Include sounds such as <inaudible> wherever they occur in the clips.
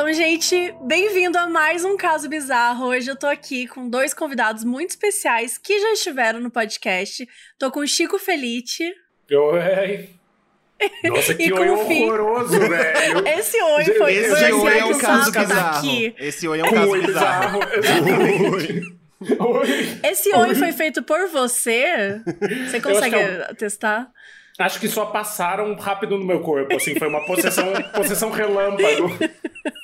Então, gente, bem-vindo a mais um caso bizarro. Hoje eu tô aqui com dois convidados muito especiais que já estiveram no podcast. Tô com o Chico Felite. Oi. Nossa, <laughs> que oi horroroso, velho. <laughs> Esse oi foi Esse oi é um caso bizarro. Aqui. Esse oi é um caso bizarro. Oi. Esse oi, oi foi feito por você? Você consegue é testar? Acho que só passaram rápido no meu corpo, assim, foi uma possessão, <laughs> possessão relâmpago.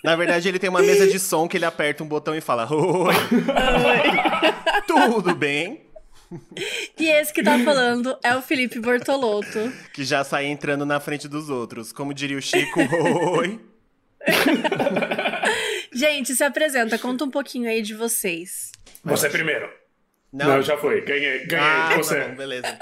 Na verdade, ele tem uma mesa de som que ele aperta um botão e fala: Oi! Oi. <laughs> Tudo bem? E esse que tá falando é o Felipe Bortolotto. Que já sai entrando na frente dos outros. Como diria o Chico, oi! <laughs> Gente, se apresenta, conta um pouquinho aí de vocês. Você primeiro. Não, não já foi. Ganhei, ganhei. Ah, você. Não, beleza.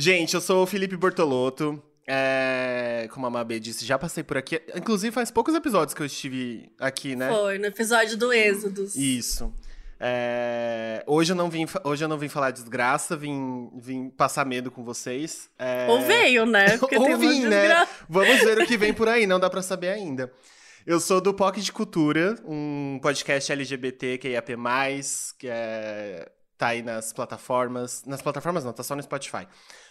Gente, eu sou o Felipe Bortolotto. É, como a Mabê disse, já passei por aqui. Inclusive, faz poucos episódios que eu estive aqui, né? Foi, no episódio do Êxodos. Isso. É, hoje, eu não vim, hoje eu não vim falar desgraça, vim, vim passar medo com vocês. É... Ou veio, né? <laughs> Porque Ou vim, né? Vamos ver o que vem por aí, não dá para saber ainda. Eu sou do POC de Cultura, um podcast LGBT que é IAP+, que é, tá aí nas plataformas. Nas plataformas não, tá só no Spotify.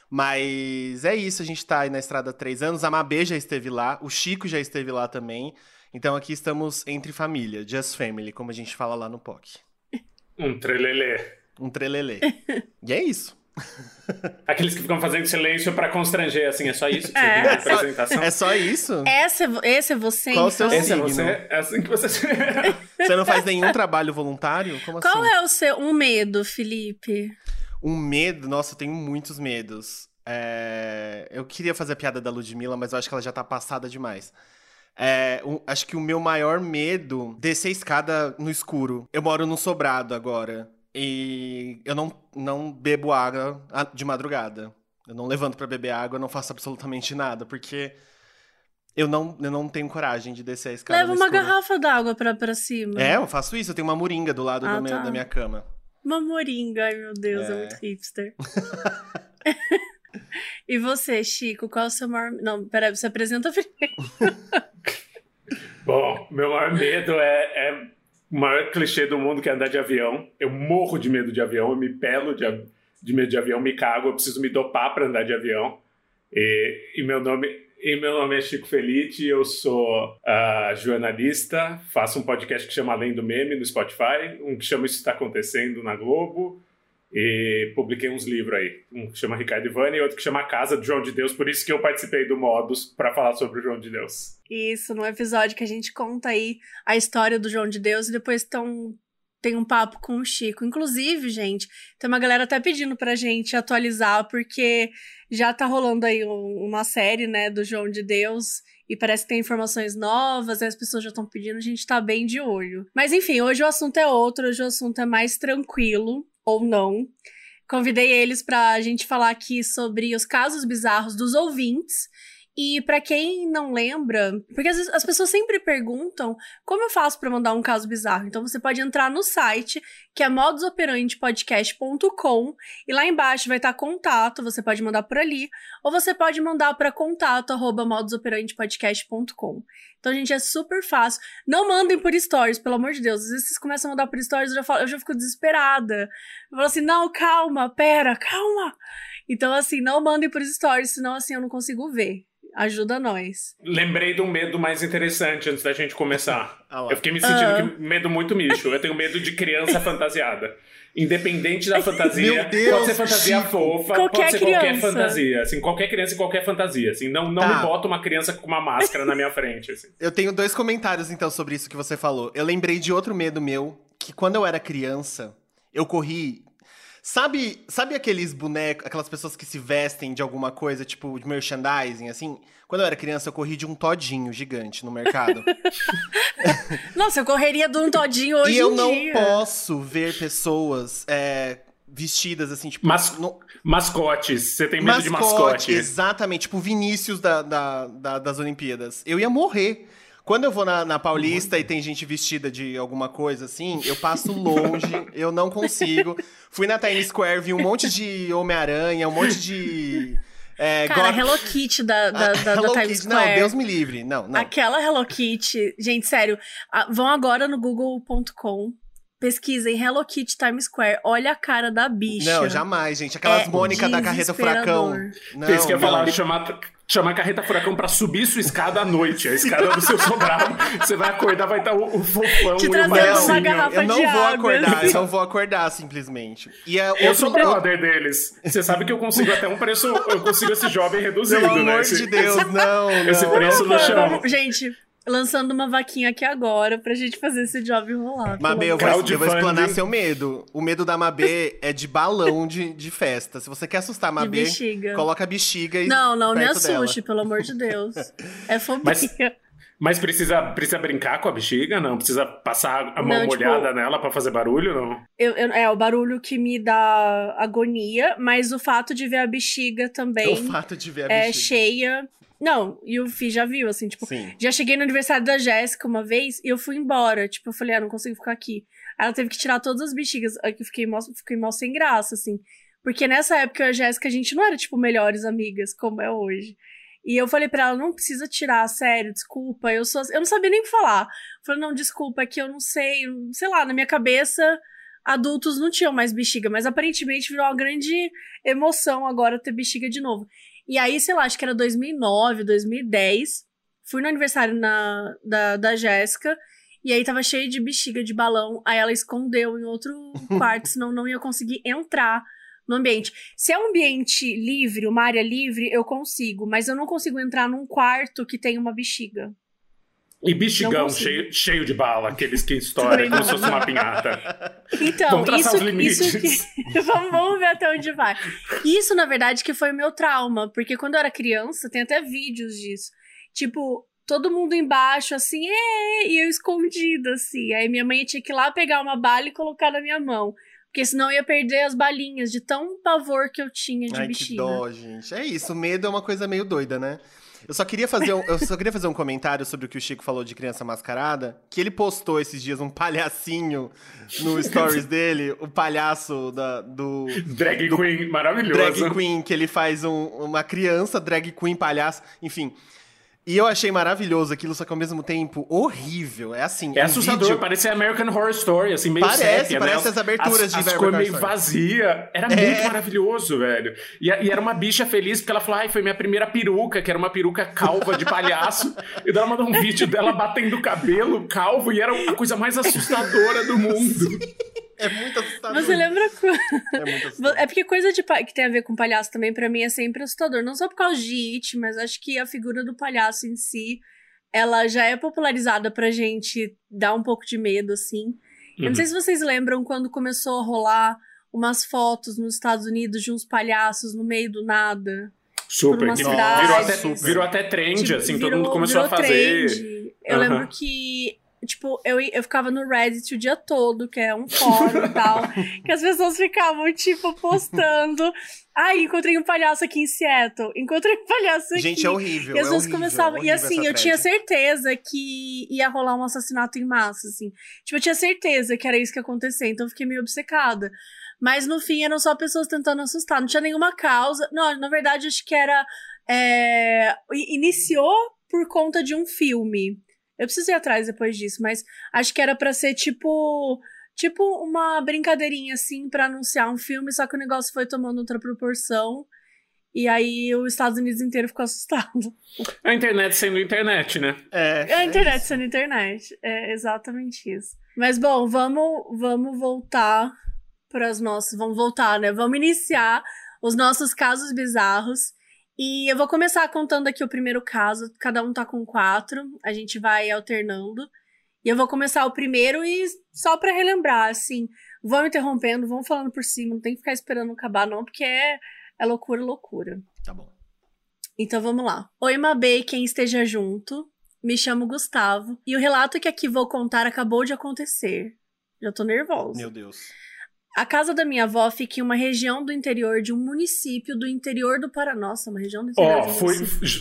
Mas é isso, a gente tá aí na estrada há três anos. A Mabê já esteve lá, o Chico já esteve lá também. Então aqui estamos entre família, just family, como a gente fala lá no POC. Um trelelê. Um trelelê. <laughs> e é isso. <laughs> Aqueles que ficam fazendo silêncio para constranger, assim, é só isso que você é, apresentação? É só isso? Esse, é esse é você, Qual então? o seu esse signo? é você? É assim que você... <laughs> você não faz nenhum trabalho voluntário? Como Qual assim? é o seu um medo, Felipe? Um medo? Nossa, eu tenho muitos medos. É... Eu queria fazer a piada da Ludmilla, mas eu acho que ela já tá passada demais. É, um, acho que o meu maior medo descer a escada no escuro. Eu moro num sobrado agora. E eu não, não bebo água de madrugada. Eu não levanto para beber água, eu não faço absolutamente nada, porque eu não, eu não tenho coragem de descer a escada. Leva uma garrafa d'água pra, pra cima. É, eu faço isso. Eu tenho uma moringa do lado ah, da, minha, tá. da minha cama. Uma moringa, ai meu Deus, é, é muito hipster. <laughs> e você, Chico, qual é o seu maior. Não, peraí, você apresenta primeiro. <laughs> Bom, meu maior medo é, é, o maior clichê do mundo que é andar de avião. Eu morro de medo de avião, eu me pelo de, de medo de avião, me cago, eu preciso me dopar para andar de avião. E, e meu nome e meu nome é Chico Felite, eu sou uh, jornalista, faço um podcast que chama Além do Meme no Spotify, um que chama Isso Está Acontecendo na Globo, e publiquei uns livros aí, um que chama Ricardo Ivani e outro que chama Casa do João de Deus, por isso que eu participei do Modus para falar sobre o João de Deus. Isso, no episódio que a gente conta aí a história do João de Deus e depois tão tem um papo com o Chico. Inclusive, gente, tem uma galera até pedindo pra gente atualizar, porque já tá rolando aí uma série, né, do João de Deus. E parece que tem informações novas, as pessoas já estão pedindo, a gente tá bem de olho. Mas enfim, hoje o assunto é outro, hoje o assunto é mais tranquilo, ou não. Convidei eles pra gente falar aqui sobre os casos bizarros dos ouvintes. E para quem não lembra, porque às vezes as pessoas sempre perguntam como eu faço para mandar um caso bizarro. Então você pode entrar no site, que é modusoperantepodcast.com, e lá embaixo vai estar contato, você pode mandar por ali, ou você pode mandar para contato@modusoperantepodcast.com. Então, gente, é super fácil. Não mandem por stories, pelo amor de Deus. Às vezes vocês começam a mandar por stories, eu já, falo, eu já fico desesperada. Eu falo assim: "Não, calma, pera, calma". Então, assim, não mandem por stories, senão assim eu não consigo ver. Ajuda nós. Lembrei de um medo mais interessante antes da gente começar. <laughs> ah, eu fiquei me sentindo uh. medo muito micho. Eu tenho medo de criança <laughs> fantasiada. Independente da fantasia, Deus, pode ser fantasia Chico. fofa, qualquer pode ser criança. qualquer fantasia, assim, qualquer criança e qualquer fantasia, assim, não, não tá. me bota uma criança com uma máscara na minha frente, assim. Eu tenho dois comentários então sobre isso que você falou. Eu lembrei de outro medo meu, que quando eu era criança, eu corri Sabe, sabe aqueles bonecos, aquelas pessoas que se vestem de alguma coisa, tipo de merchandising, assim? Quando eu era criança, eu corri de um todinho gigante no mercado. <laughs> Nossa, eu correria de um todinho hoje E eu não dia. posso ver pessoas é, vestidas assim, tipo. Mas, no... Mascotes. Você tem medo mascote, de mascote. Exatamente, tipo Vinícius da, da, da, das Olimpíadas. Eu ia morrer. Quando eu vou na, na Paulista uhum. e tem gente vestida de alguma coisa assim, eu passo longe, <laughs> eu não consigo. Fui na Times Square, vi um monte de Homem-Aranha, um monte de É, Cara, God- Hello Kitty da, da, da, Hello da Times Kitty, Não, Square. Deus me livre. Não, não. Aquela Hello Kitty, gente, sério, vão agora no google.com, pesquisem Hello Kitty Times Square, olha a cara da bicha. Não, jamais, gente. Aquelas É Mônica da Carreta Furacão. Não, Fez que ia não. falar, chamar, chamar a carreta furacão pra subir sua escada à noite. A escada do seu sobrado. Você vai acordar, vai estar o, o fofão Te e o Não, palhacinho. eu não de vou água, acordar, assim. eu não vou acordar, simplesmente. E é Eu sou brother deles. Você sabe que eu consigo até um preço. Eu consigo esse jovem reduzido, Pelo né? amor Esse- de Deus, não, não. esse preço no Vamos, chão. Gente, lançando uma vaquinha aqui agora pra gente fazer esse job rolar. Mabê, eu vou, eu vou explanar seu medo. O medo da Mabê <laughs> é de balão de, de festa. Se você quer assustar a Mabê, coloca a bexiga e. Não, não me perto dela. assuste, pelo amor de Deus. <laughs> É fobia. Mas- Mas precisa, precisa brincar com a bexiga? Não? Precisa passar a mão Não, tipo- molhada nela pra fazer barulho? Não? Eu- eu- é o barulho que me dá agonia, mas o fato de ver a bexiga É também o fato de ver a é bexiga. cheia. Não, e o Fih já viu, assim, tipo, Sim. já cheguei no aniversário da Jéssica uma vez e eu fui embora. Tipo, eu falei, ah, não consigo ficar aqui. Aí ela teve que tirar todas as bexigas. Aí que eu fiquei mal, fiquei mal sem graça, assim. Porque nessa época eu e a Jéssica, a gente não era, tipo, melhores amigas, como é hoje. E eu falei pra ela, não precisa tirar, sério, desculpa. Eu sou. Eu não sabia nem falar. Eu falei, não, desculpa, é que eu não sei. Sei lá, na minha cabeça, adultos não tinham mais bexiga, mas aparentemente virou uma grande emoção agora ter bexiga de novo. E aí, sei lá, acho que era 2009, 2010. Fui no aniversário na, da, da Jéssica. E aí tava cheio de bexiga de balão. Aí ela escondeu em outro <laughs> quarto, senão não ia conseguir entrar no ambiente. Se é um ambiente livre, uma área livre, eu consigo. Mas eu não consigo entrar num quarto que tem uma bexiga. E bexigão cheio, cheio de bala, aqueles que estouram como não. se fosse uma pinhata. Então, Vamos traçar isso, os limites. isso que... <laughs> vamos, ver até onde vai. Isso, na verdade, que foi o meu trauma. Porque quando eu era criança, tem até vídeos disso. Tipo, todo mundo embaixo, assim, e eu escondida, assim. Aí minha mãe tinha que ir lá pegar uma bala e colocar na minha mão. Porque senão eu ia perder as balinhas de tão pavor que eu tinha de Ai, que bexiga. dó, gente. É isso, medo é uma coisa meio doida, né? Eu só queria fazer um, eu só queria fazer um comentário sobre o que o Chico falou de criança mascarada, que ele postou esses dias um palhacinho no stories <laughs> dele, o palhaço da, do Drag queen maravilhoso. drag queen, que ele faz um- uma criança drag queen palhaço, enfim. E eu achei maravilhoso aquilo, só que ao mesmo tempo horrível. É assim, É um assustador, vídeo- parece American Horror Story, assim, meio Parece, sépia, parece né? as aberturas as, de as American Horror meio Story. vazia. Era É. muito maravilhoso, velho. E, e era uma bicha feliz, porque ela falou, ai, foi minha primeira peruca, que era uma peruca calva de palhaço. <laughs> e daí ela mandou um vídeo dela batendo o cabelo calvo, e era a coisa mais assustadora do mundo. É muito assustador. Você lembra quando... É muito assustador. É porque coisa de pa- que tem a ver com palhaço também, pra mim, é sempre assustador. Não só por causa de It, mas acho que a figura do palhaço em si, ela já é popularizada pra gente dar um pouco de medo, assim. Eu Uhum. não sei se vocês lembram quando começou a rolar umas fotos nos Estados Unidos de uns palhaços no meio do nada. Super. umas que virou, até, Super. virou até trend, Tipo, assim, virou- todo mundo começou a fazer. trend. Eu Aham. lembro que, tipo, eu, eu ficava no Reddit o dia todo, que é um fórum e tal, <laughs> que as pessoas ficavam, tipo, postando. Ai, encontrei um palhaço aqui em Seattle. Encontrei um palhaço aqui. Gente, é horrível. E as é pessoas horrível, começavam. E horrível assim, eu tinha certeza que ia rolar um assassinato em massa, assim. Tipo, eu tinha certeza que era isso que ia acontecer, então eu fiquei meio obcecada. Mas no fim eram só pessoas tentando assustar, não tinha nenhuma causa. Não, na verdade, acho que era. é, Iniciou por conta de um filme. Eu preciso ir atrás depois disso, mas acho que era pra ser tipo. Tipo uma brincadeirinha assim pra anunciar um filme, só que o negócio foi tomando outra proporção. E aí os Estados Unidos inteiro ficou assustado. <laughs> A internet sendo internet, né? É, A é internet isso. sendo internet. É exatamente isso. Mas bom, vamos, vamos voltar para as nossas. Vamos voltar, né? Vamos iniciar os nossos casos bizarros. E eu vou começar contando aqui o primeiro caso. Cada um tá com quatro. A gente vai alternando. E eu vou começar o primeiro e só para relembrar, assim, vão interrompendo, vão falando por cima, não tem que ficar esperando acabar, não, porque é, é loucura, loucura. Tá bom. Então vamos lá. Oi, Mabê, quem esteja junto. Me chamo Gustavo. E o relato que aqui vou contar acabou de acontecer. Já tô nervosa. Meu Deus. A casa da minha avó fica em uma região do interior de um município do interior do Paraná. Nossa, uma região do interior. Ó, oh, fui,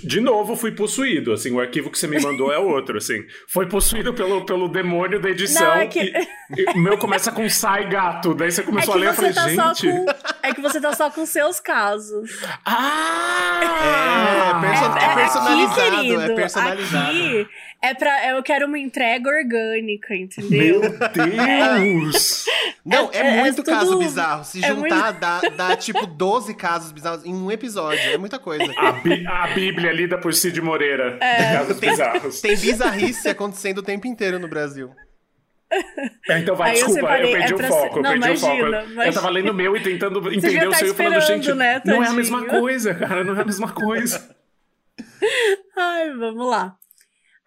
de novo, fui possuído, assim, o arquivo que você me mandou é outro, assim. Foi possuído pelo, pelo demônio da edição. Não, é que... e, e, o meu começa com sai gato, daí você começou é a ler e falei, tá gente... Com, é que você tá só com seus casos. Ah! É, é, perso é, é personalizado, aqui, querido, é personalizado. Aqui é pra. Eu quero uma entrega orgânica, entendeu? Meu Deus! Não, é, é, é muito caso tudo... bizarro. Se é juntar, muito... dá, dá tipo 12 casos bizarros em um episódio. É muita coisa. A, bí a Bíblia lida por Cid Moreira. É. Casos tem, bizarros. Tem bizarrice acontecendo o tempo inteiro no Brasil. É, então vai, Aí desculpa, eu, eu perdi é o foco, eu não, perdi imagina, o foco. Eu tava lendo o meu e tentando entender o tá seu e falando, gente, né, não é a mesma coisa, cara, não é a mesma coisa. <laughs> Ai, vamos lá.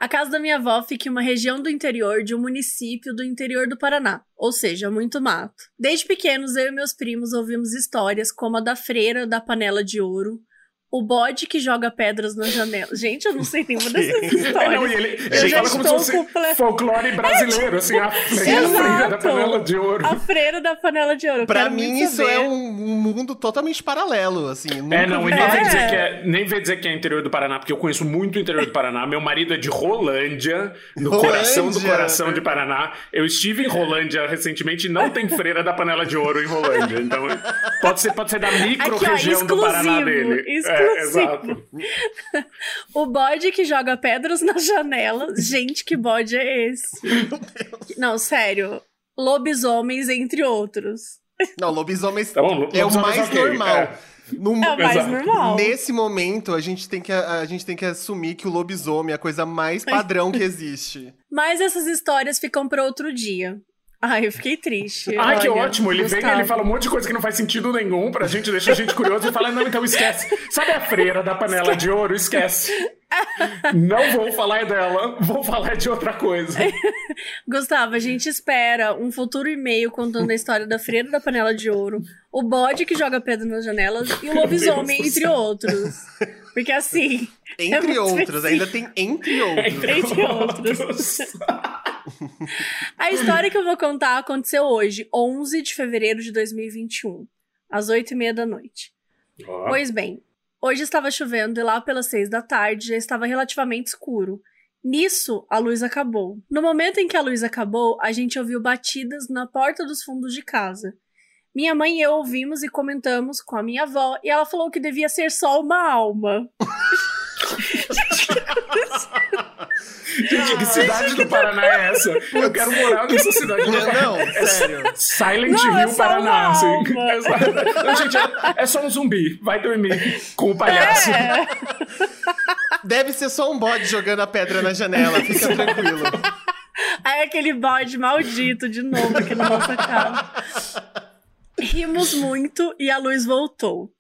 A casa da minha avó fica em uma região do interior de um município do interior do Paraná, ou seja, muito mato. Desde pequenos, eu e meus primos ouvimos histórias como a da freira da panela de ouro, o bode que joga pedras na janela. Gente, eu não sei nenhuma dessas histórias. Não, ele, ele fala como se fosse comple... folclore brasileiro, é, assim, a freira, a freira, da panela de ouro. A freira da panela de ouro. Pra mim, isso é um, mundo totalmente paralelo, assim. É, não, e nem, é. dizer que é, nem vem dizer que é interior do Paraná, porque eu conheço muito o interior do Paraná. Meu marido é de Rolândia, no Rolândia. coração do coração de Paraná. Eu estive em Rolândia recentemente e não tem freira da panela de ouro em Rolândia. Então, pode ser, pode ser da micro-região do Paraná dele. Exclusivo. É. É, exato. <laughs> o bode que joga pedras na janela. Gente, que bode é esse? <laughs> Não, sério. Lobisomens, entre outros. Não, lobisomens tá bom, é o mais okay. normal. É. No, é o mais Exato. normal. Nesse momento, a gente, tem que, a, a, gente tem que assumir que o lobisomem é a coisa mais padrão que existe. Mas essas histórias ficam para outro dia. Ai, eu fiquei triste. Ai, Olha, que ótimo. Ele Gustavo. vem ele fala um monte de coisa que não faz sentido nenhum pra gente, deixa a gente curioso e fala, não, então esquece. Sabe a freira da panela de ouro? Esquece. Não vou falar dela, vou falar de outra coisa. <laughs> Gustavo, a gente espera um futuro e-mail contando a história da freira da panela de ouro, o bode que joga pedra nas janelas e o lobisomem, entre outros. Porque assim. Entre é outros, ainda tem entre outros. Entre, entre outros. outros. A história que eu vou contar aconteceu hoje, 11 de fevereiro de 2021, às 8 e meia da noite. Oh. Pois bem, hoje estava chovendo e lá pelas 6 da tarde já estava relativamente escuro. Nisso, a luz acabou. No momento em que a luz acabou, a gente ouviu batidas na porta dos fundos de casa. Minha mãe e eu ouvimos e comentamos com a minha avó, e ela falou que devia ser só uma alma. <laughs> Gente, que cidade do Paraná é essa? <laughs> Eu quero morar nessa cidade do Paraná. Não, é sério. Silent não, Hill, é Paraná. Assim. É <laughs> não, gente, é, é, só um zumbi. Vai dormir com o palhaço. É. Deve ser só um bode jogando a pedra na janela. Fica tranquilo. Aí aquele bode maldito de novo aqui na nossa casa. Rimos muito e a luz voltou.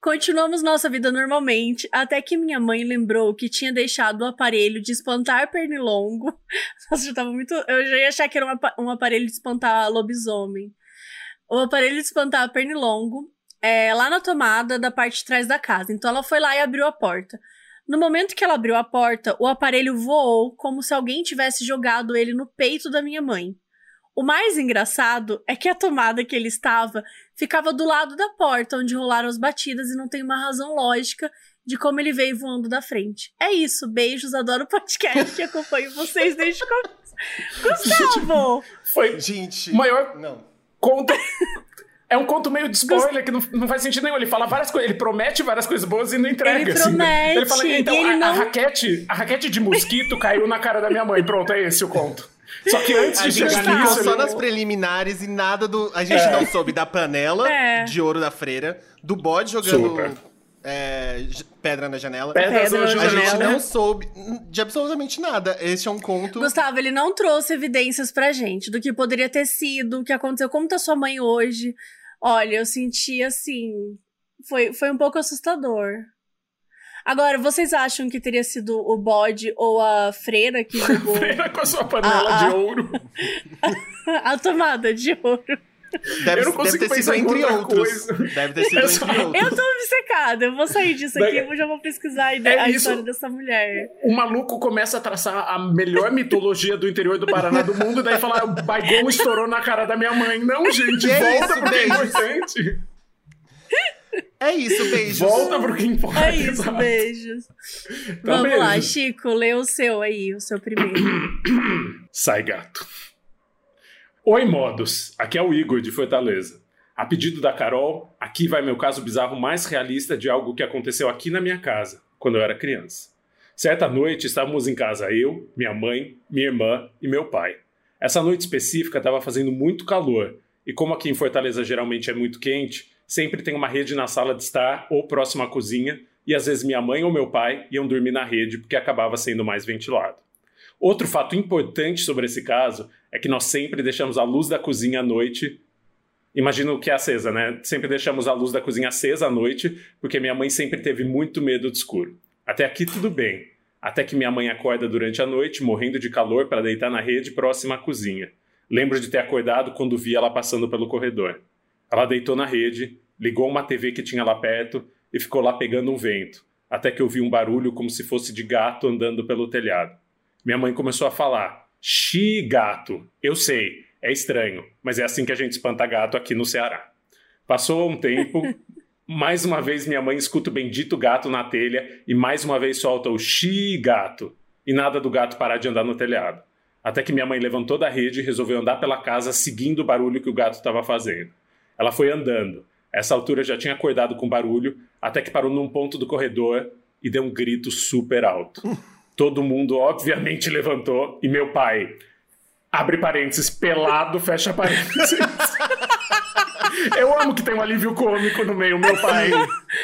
Continuamos nossa vida normalmente, até que minha mãe lembrou que tinha deixado o aparelho de espantar pernilongo. <laughs> Nossa, já tava muito. Eu já ia achar que era um, aparelho de espantar lobisomem. O aparelho de espantar pernilongo é, lá na tomada da parte de trás da casa. Então ela foi lá e abriu a porta. No momento que ela abriu a porta, o aparelho voou como se alguém tivesse jogado ele no peito da minha mãe. O mais engraçado é que a tomada que ele estava ficava do lado da porta onde rolaram as batidas e não tem uma razão lógica de como ele veio voando da frente. É isso, beijos, adoro o podcast e <laughs> acompanho vocês desde o começo. Gustavo! Foi gente, maior não. conto é um conto meio de spoiler que não, não faz sentido nenhum. Ele fala várias coisas, ele promete várias coisas boas e não entrega. Ele assim, promete. Ele fala, então, ele a, não... a, raquete, a raquete de mosquito caiu na cara da minha mãe. Pronto, é esse o conto. Só que antes de chegar nisso. ficou só nas preliminares e nada do. A gente é. não soube da panela é. de ouro da freira, do bode jogando é, pedra na janela. Pedra na janela. A gente não soube de absolutamente nada. Este é um conto. Gustavo, ele não trouxe evidências pra gente do que poderia ter sido, o que aconteceu, como tá sua mãe hoje. Olha, eu senti assim. Foi, foi um pouco assustador. Agora, vocês acham que teria sido o bode ou a freira que jogou... <laughs> freira com a sua panela a, a... de ouro. <laughs> a tomada de ouro. Deve, Eu não deve consigo ter sido pensar entre outros. coisa. Deve ter sido Eu entre outros. Eu tô obcecada, eu vou sair disso aqui, eu já vou pesquisar É a isso. história dessa mulher. O maluco começa a traçar a melhor mitologia do interior do Paraná do mundo, daí fala, o Baigon estourou na cara da minha mãe. Não, <laughs> gente, Que volta isso, pro que é importante. É isso, beijos. Volta pro que importa. É isso, beijos. Então, Vamos lá. Chico, lê o seu aí, o seu primeiro. <clears throat> Sai, gato. Oi, modos. Aqui é o Igor, de Fortaleza. A pedido da Carol, aqui vai meu caso bizarro mais realista de algo que aconteceu aqui na minha casa, quando eu era criança. Certa noite, estávamos em casa eu, minha mãe, minha irmã e meu pai. Essa noite específica estava fazendo muito calor, e como aqui em Fortaleza geralmente é muito quente, sempre tem uma rede na sala de estar ou próximo à cozinha, e às vezes minha mãe ou meu pai iam dormir na rede porque acabava sendo mais ventilado. Outro fato importante sobre esse caso é que nós sempre deixamos a luz da cozinha à noite. Imagino que é acesa, né? Sempre deixamos a luz da cozinha acesa à noite, porque minha mãe sempre teve muito medo de escuro. Até aqui tudo bem. Até que minha mãe acorda durante a noite, morrendo de calor, para deitar na rede próxima à cozinha. Lembro de ter acordado quando vi ela passando pelo corredor. Ela deitou na rede, ligou uma TV que tinha lá perto e ficou lá pegando um vento, até que eu vi um barulho como se fosse de gato andando pelo telhado. Minha mãe começou a falar: Xi, gato. Eu sei, é estranho, mas é assim que a gente espanta gato aqui no Ceará. Passou um tempo, <laughs> mais uma vez minha mãe escuta o bendito gato na telha e mais uma vez solta o Xi, gato. E nada do gato parar de andar no telhado. Até que minha mãe levantou da rede e resolveu andar pela casa seguindo o barulho que o gato estava fazendo. Ela foi andando. Essa altura já tinha acordado com barulho, até que parou num ponto do corredor e deu um grito super alto. Todo mundo, obviamente, levantou e meu pai, abre parênteses, pelado, fecha parênteses. <laughs> Eu amo que tem um alívio cômico no meio, meu pai,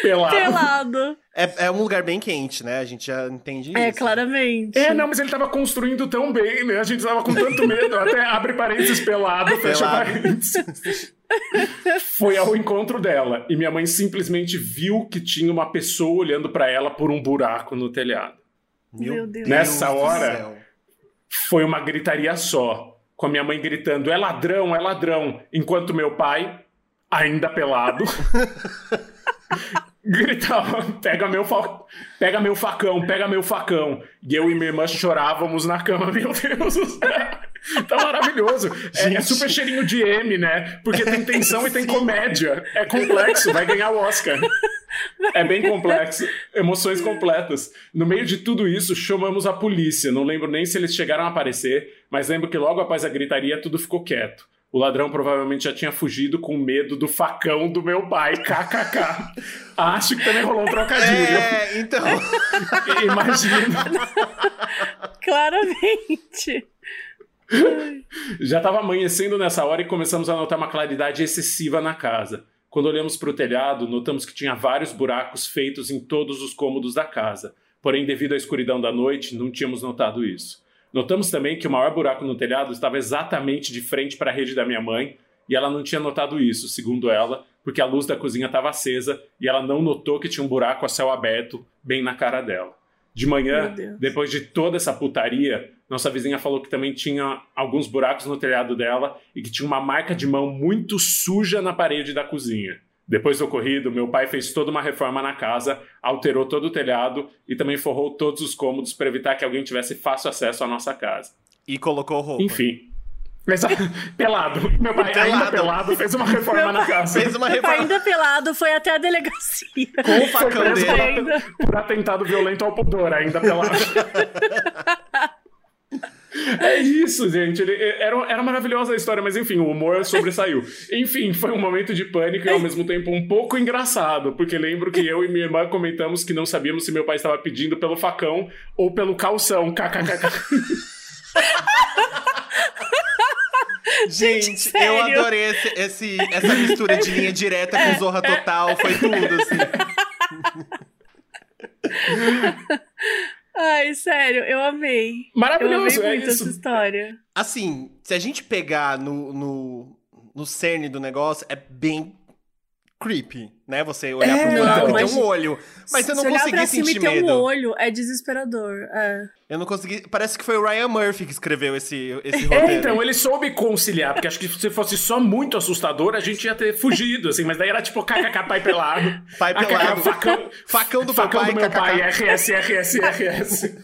pelado. Pelado. É, é um lugar bem quente, né? A gente já entende É, isso. claramente. É, não, mas ele tava construindo tão bem, né? A gente tava com tanto medo. Até abre parênteses pelado, fecha Pelado. parênteses. <laughs> Foi ao encontro dela e minha mãe simplesmente viu que tinha uma pessoa olhando pra ela por um buraco no telhado. Meu Deus. Nessa do hora- céu. Foi uma gritaria só, com a minha mãe gritando: é ladrão, é ladrão, enquanto meu pai, ainda pelado, <laughs> gritava: <laughs> pega meu, fa- pega meu facão, pega meu facão. E eu e minha irmã chorávamos na cama, <laughs> meu Deus do céu. Tá maravilhoso. É, é super cheirinho de M, né? Porque tem tensão e tem comédia. É complexo, vai ganhar o Oscar. É bem complexo. Emoções completas. No meio de tudo isso, chamamos a polícia. Não lembro nem se eles chegaram a aparecer, mas lembro que logo após a gritaria tudo ficou quieto. O ladrão provavelmente já tinha fugido com medo do facão do meu pai. <laughs> KKK. Acho que também rolou um trocadilho. É, então. <laughs> Imagina. Claramente. Já estava amanhecendo nessa hora e começamos a notar uma claridade excessiva na casa. Quando olhamos para o telhado, notamos que tinha vários buracos feitos em todos os cômodos da casa. Porém, devido à escuridão da noite, não tínhamos notado isso. Notamos também que o maior buraco no telhado estava exatamente de frente para a rede da minha mãe, e ela não tinha notado isso, segundo ela, porque a luz da cozinha estava acesa e ela não notou que tinha um buraco a céu aberto bem na cara dela. De manhã, depois de toda essa putaria, nossa vizinha falou que também tinha alguns buracos no telhado dela e que tinha uma marca de mão muito suja na parede da cozinha. Depois do ocorrido, meu pai fez toda uma reforma na casa, alterou todo o telhado e também forrou todos os cômodos para evitar que alguém tivesse fácil acesso à nossa casa. E colocou roupa. Enfim. <laughs> Pelado. Meu pai ainda Pelado. pelado fez uma reforma na casa. Fez uma Meu pai reforma ainda pelado foi até a delegacia. com o facão dele. Por atentado violento ao pudor, ainda pelado. <laughs> É isso, gente. Ele, era, era maravilhosa a história, mas enfim, o humor sobressaiu. Enfim, foi um momento de pânico e ao mesmo tempo um pouco engraçado, porque lembro que eu e minha irmã comentamos que não sabíamos se meu pai estava pedindo pelo facão ou pelo calção. KKKK. Gente, sério. eu adorei esse, esse- essa mistura de linha direta com Zorra Total. Foi tudo, assim. <laughs> Ai, sério, eu amei. Eu amei Maravilhoso, é muito essa isso. história. Assim, se a gente pegar no, no, no cerne do negócio, é bem creepy. Né? Você olhar É, pro buraco não, e ter um olho. Mas eu não Se olhar consegui pra cima sentir e ter medo. um olho é desesperador. É. Eu não consegui. Parece que foi o Ryan Murphy que escreveu esse, esse <laughs> É, roteiro. então, ele soube conciliar, porque acho que se fosse só muito assustador, a gente ia ter fugido, assim, mas daí era tipo kkk pai pelado. Pai pelado. Facão, Facão do facão papai, do meu kkk. pai, RS, RS, RS.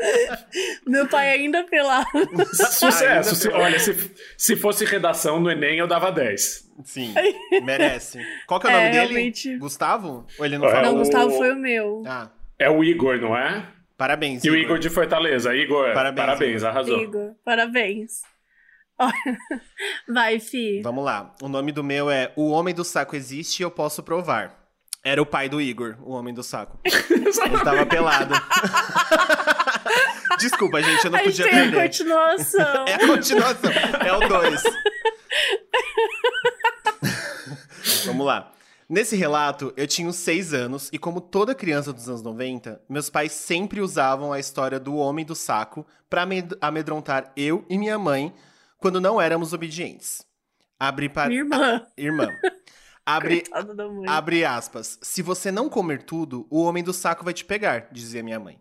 <laughs> Meu pai ainda pelado. Sucesso. Ainda Se- olha, se, se fosse redação no Enem, eu dava 10. Sim, <laughs> merece. Qual que é o É, nome dele? Realmente. Gustavo? Ou ele não É, fala? Não, o- Gustavo foi o meu. Ah, É o Igor, não é? parabéns. E o Igor de Fortaleza. Igor, Parabéns, parabéns, Igor. arrasou. Igor, parabéns. <laughs> Vai, Fi. Vamos lá. O nome do meu é O Homem do Saco Existe e Eu Posso Provar. Era o pai do Igor, o Homem do Saco. <laughs> Ele tava pelado. <laughs> Desculpa, gente, eu não a gente podia tem a perder. continuação. É a continuação. É o 2. Vamos lá. Nesse relato, eu tinha uns 6 anos e, como toda criança dos anos 90, meus pais sempre usavam a história do homem do saco amed- amedrontar eu e minha mãe quando não éramos obedientes. Abre para. Irmã. Irmã. Abre. Abre aspas. Se você não comer tudo, o homem do saco vai te pegar, dizia minha mãe.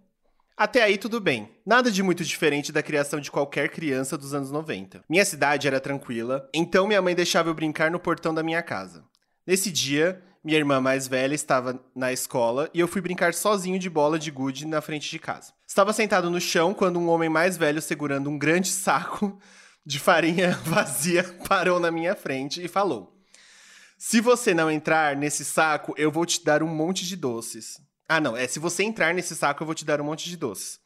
Até aí tudo bem. Nada de muito diferente da criação de qualquer criança dos anos 90. Minha cidade era tranquila, então minha mãe deixava eu brincar no portão da minha casa. Nesse dia, minha irmã mais velha estava na escola e eu fui brincar sozinho de bola de gude na frente de casa. Estava sentado no chão quando um homem mais velho segurando um grande saco de farinha <laughs> vazia parou na minha frente e falou: se você não entrar nesse saco, eu vou te dar um monte de doces. Ah, não, é se você entrar nesse saco, eu vou te dar um monte de doces.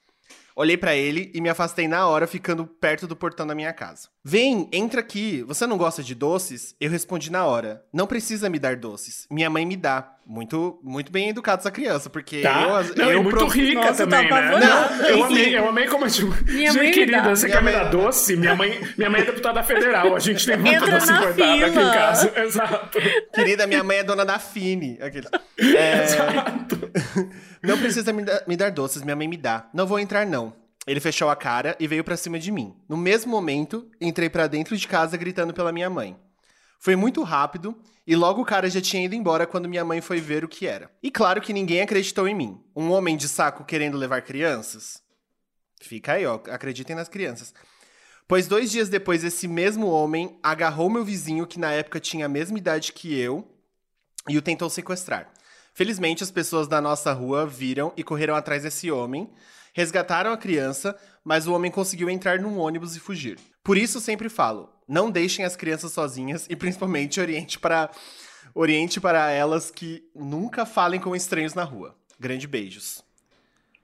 Olhei pra ele e me afastei na hora, ficando perto do portão da minha casa. Vem, entra aqui. Você não gosta de doces? Eu respondi na hora. Não precisa me dar doces. Minha mãe me dá. Muito, muito bem educado essa criança, porque Tá? eu, não, eu e muito pro- rica Nossa, também, tá né? Não, eu amei, eu amei como tipo, Minha gente mãe me querida, dá. você Minha quer me mãe- dar doce? Minha mãe, minha mãe é deputada federal, a gente tem muita Entra doce importada aqui em casa. <laughs> Exato. Querida, minha mãe é dona da Fini. Aquele. É, Exato. <laughs> Não precisa me, dar- me dar doces, minha mãe me dá. Não vou entrar, não. Ele fechou a cara e veio pra cima de mim. No mesmo momento, entrei pra dentro de casa gritando pela minha mãe. Foi muito rápido e logo o cara já tinha ido embora quando minha mãe foi ver o que era. E claro que ninguém acreditou em mim. Um homem de saco querendo levar crianças? Fica aí, ó. Acreditem nas crianças. Pois dois dias depois, esse mesmo homem agarrou meu vizinho, que na época tinha a mesma idade que eu, e o tentou sequestrar. Felizmente, as pessoas da nossa rua viram e correram atrás desse homem, resgataram a criança, mas o homem conseguiu entrar num ônibus e fugir. Por isso, sempre falo: não deixem as crianças sozinhas e principalmente oriente para oriente para elas que nunca falem com estranhos na rua. Grande beijos.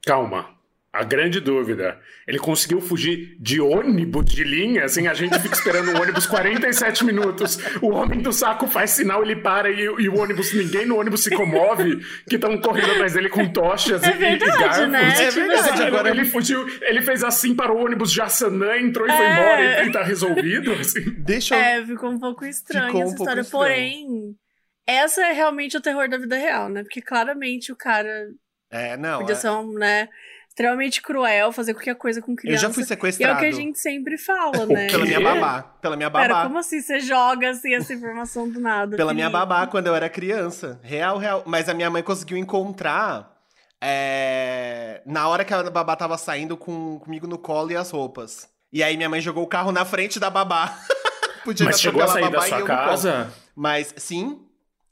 Calma. A grande dúvida. Ele conseguiu fugir de ônibus de linha? Assim, a gente fica esperando o ônibus 47 minutos. O homem do saco faz sinal, ele para e, e o ônibus, ninguém no ônibus se comove, que estão correndo atrás dele com tochas É e, e verdade, garfos. né? É verdade, Assim, agora- ele fugiu, ele fez assim para o ônibus Jassanã, entrou e foi É. embora e, e tá resolvido. Assim. Deixa eu. É, ficou um pouco estranho Ficou um essa pouco história. estranho. Porém, essa é realmente o terror da vida real, né? Porque claramente o cara É, não. podia é- ser um, né, extremamente cruel, fazer qualquer coisa com Eu criança. já fui E é sequestrado. o que a gente sempre fala, <laughs> né? Pela minha babá. Pela minha babá. Pera, como assim você joga assim essa informação do nada? Pela minha babá quando eu era criança. Real, real. Mas a minha mãe conseguiu encontrar é, na hora que a babá tava saindo com, comigo no colo e as roupas. E aí minha mãe jogou o carro na frente da babá. <laughs> Podia Mas chegou a sair da sua eu casa? Mas sim,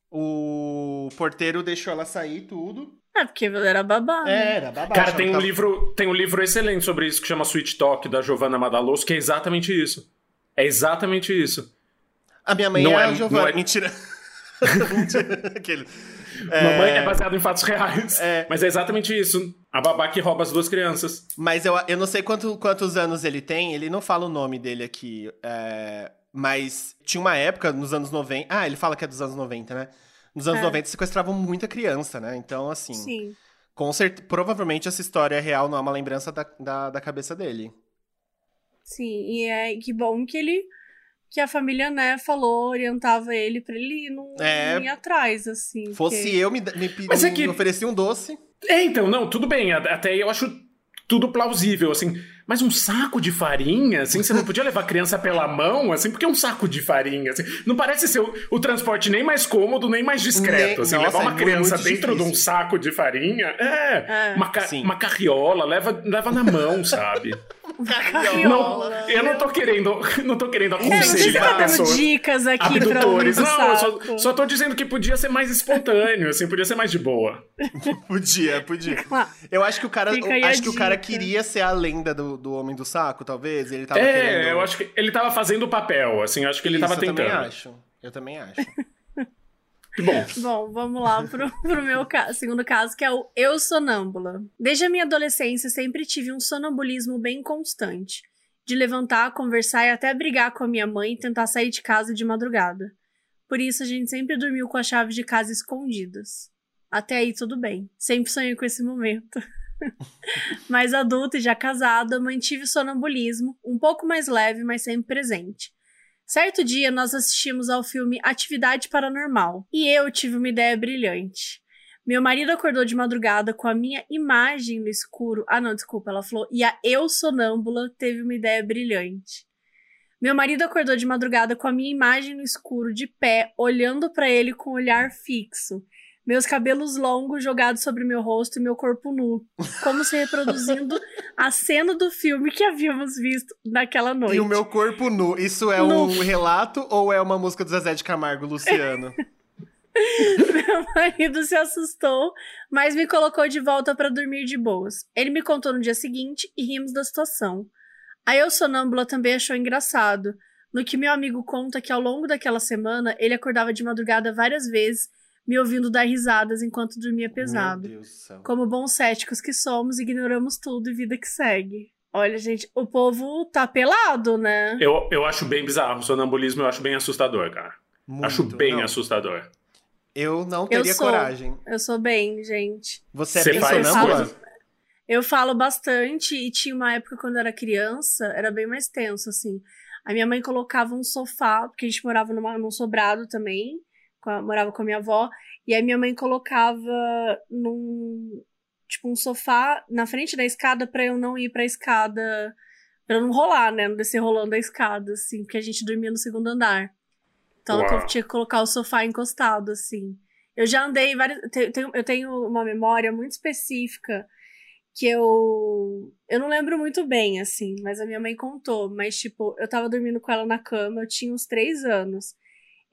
o porteiro deixou ela sair tudo. É, porque era babá. né? Era, babá. Cara, tem um, tava- livro, tem um livro excelente sobre isso que chama Sweet Talk, da Giovanna Madaloso, que é exatamente isso. É exatamente isso. A minha mãe Não é, é- a Giovana. não é- Mentira. Mentira. <laughs> Aquele. Mamãe é baseado em fatos reais. É. Mas é exatamente isso. A babá que rouba as duas crianças. Mas eu, eu não sei quanto- quantos anos ele tem, ele não fala o nome dele aqui. é, mas tinha uma época, nos anos 90. Ah, ele fala que é dos anos 90, né? Nos anos É. 90 sequestravam muita criança, né? Então, assim. Sim. Com certeza. Provavelmente essa história real não é uma lembrança da, da, da cabeça dele. Sim, e é que bom que ele que a família, né, falou, orientava ele pra ele não É. ir atrás, assim. Fosse porque- eu, me, me, pedi- Mas é que- me oferecia um doce. É, então, não, tudo bem. Até aí eu acho tudo plausível, assim. Mas um saco de farinha, assim, você não podia levar a criança pela mão, assim, porque é um saco de farinha, assim. Não parece ser o, o transporte nem mais cômodo, nem mais discreto, Nem- assim. nossa, levar uma é criança muito dentro de um difícil. saco de farinha, é, É. uma, ca- Sim. uma carriola, leva, leva na mão, sabe? <laughs> Carriola. Não, eu não tô querendo, não tô querendo não se aconselhar tá dando pessoas dicas aqui abdutores. Não, eu só, só tô dizendo que podia ser mais espontâneo, assim, podia ser mais de boa. <laughs> Podia, podia. Eu acho que o cara, acho que o cara queria ser a lenda do, do homem do saco, talvez. Ele tava querendo. É, eu acho que ele tava fazendo o papel, assim, eu acho que ele Isso, tava eu também tentando. acho. Eu também acho. Que bom. <laughs> Bom, vamos lá pro, pro meu ca- segundo caso, que é o eu sonâmbula. Desde a minha adolescência, sempre tive um sonambulismo bem constante. De levantar, conversar e até brigar com a minha mãe e tentar sair de casa de madrugada. Por isso, a gente sempre dormiu com as chaves de casa escondidas. Até aí, tudo bem. Sempre sonhei com esse momento. Mais adulta e já casada, mantive o sonambulismo, um pouco mais leve, mas sempre presente. Certo dia, nós assistimos ao filme Atividade Paranormal e eu tive uma ideia brilhante. Meu marido acordou de madrugada com a minha imagem no escuro. Ah, não, desculpa, ela falou. E a eu sonâmbula teve uma ideia brilhante. Meu marido acordou de madrugada com a minha imagem no escuro, de pé, olhando para ele com um olhar fixo. Meus cabelos longos jogados sobre meu rosto e meu corpo nu, como se reproduzindo <laughs> a cena do filme que havíamos visto naquela noite. E o meu corpo nu, isso é Nu. um relato ou é uma música do Zezé de Camargo, Luciano? <laughs> Meu marido se assustou, mas me colocou de volta para dormir de boas. Ele me contou no dia seguinte e rimos da situação. A eu sonâmbula também achou engraçado, no que meu amigo conta que ao longo daquela semana ele acordava de madrugada várias vezes, me ouvindo dar risadas enquanto dormia pesado. Meu Deus do céu. Como bons céticos que somos, ignoramos tudo e vida que segue. Olha, gente, o povo tá pelado, né? Eu, eu acho bem bizarro. O sonambulismo eu acho bem assustador, cara. Muito, acho bem não. assustador. Eu não teria sou. coragem. Eu sou bem, gente. Você é Você bem sonâmbula? Eu falo bastante e tinha uma época quando eu era criança, era bem mais tenso, assim. A minha mãe colocava um sofá, porque a gente morava numa, num sobrado também, com a- morava com a minha avó, e aí minha mãe colocava num, tipo, um sofá na frente da escada pra eu não ir pra escada, pra eu não rolar, né, não descer rolando a escada, assim, porque a gente dormia no segundo andar. Então Uau. eu tinha que colocar o sofá encostado, assim. Eu já andei várias. Eu tenho uma memória muito específica que eu. Eu não lembro muito bem, assim, mas a minha mãe contou. Mas, tipo, eu tava dormindo com ela na cama, eu tinha uns três anos.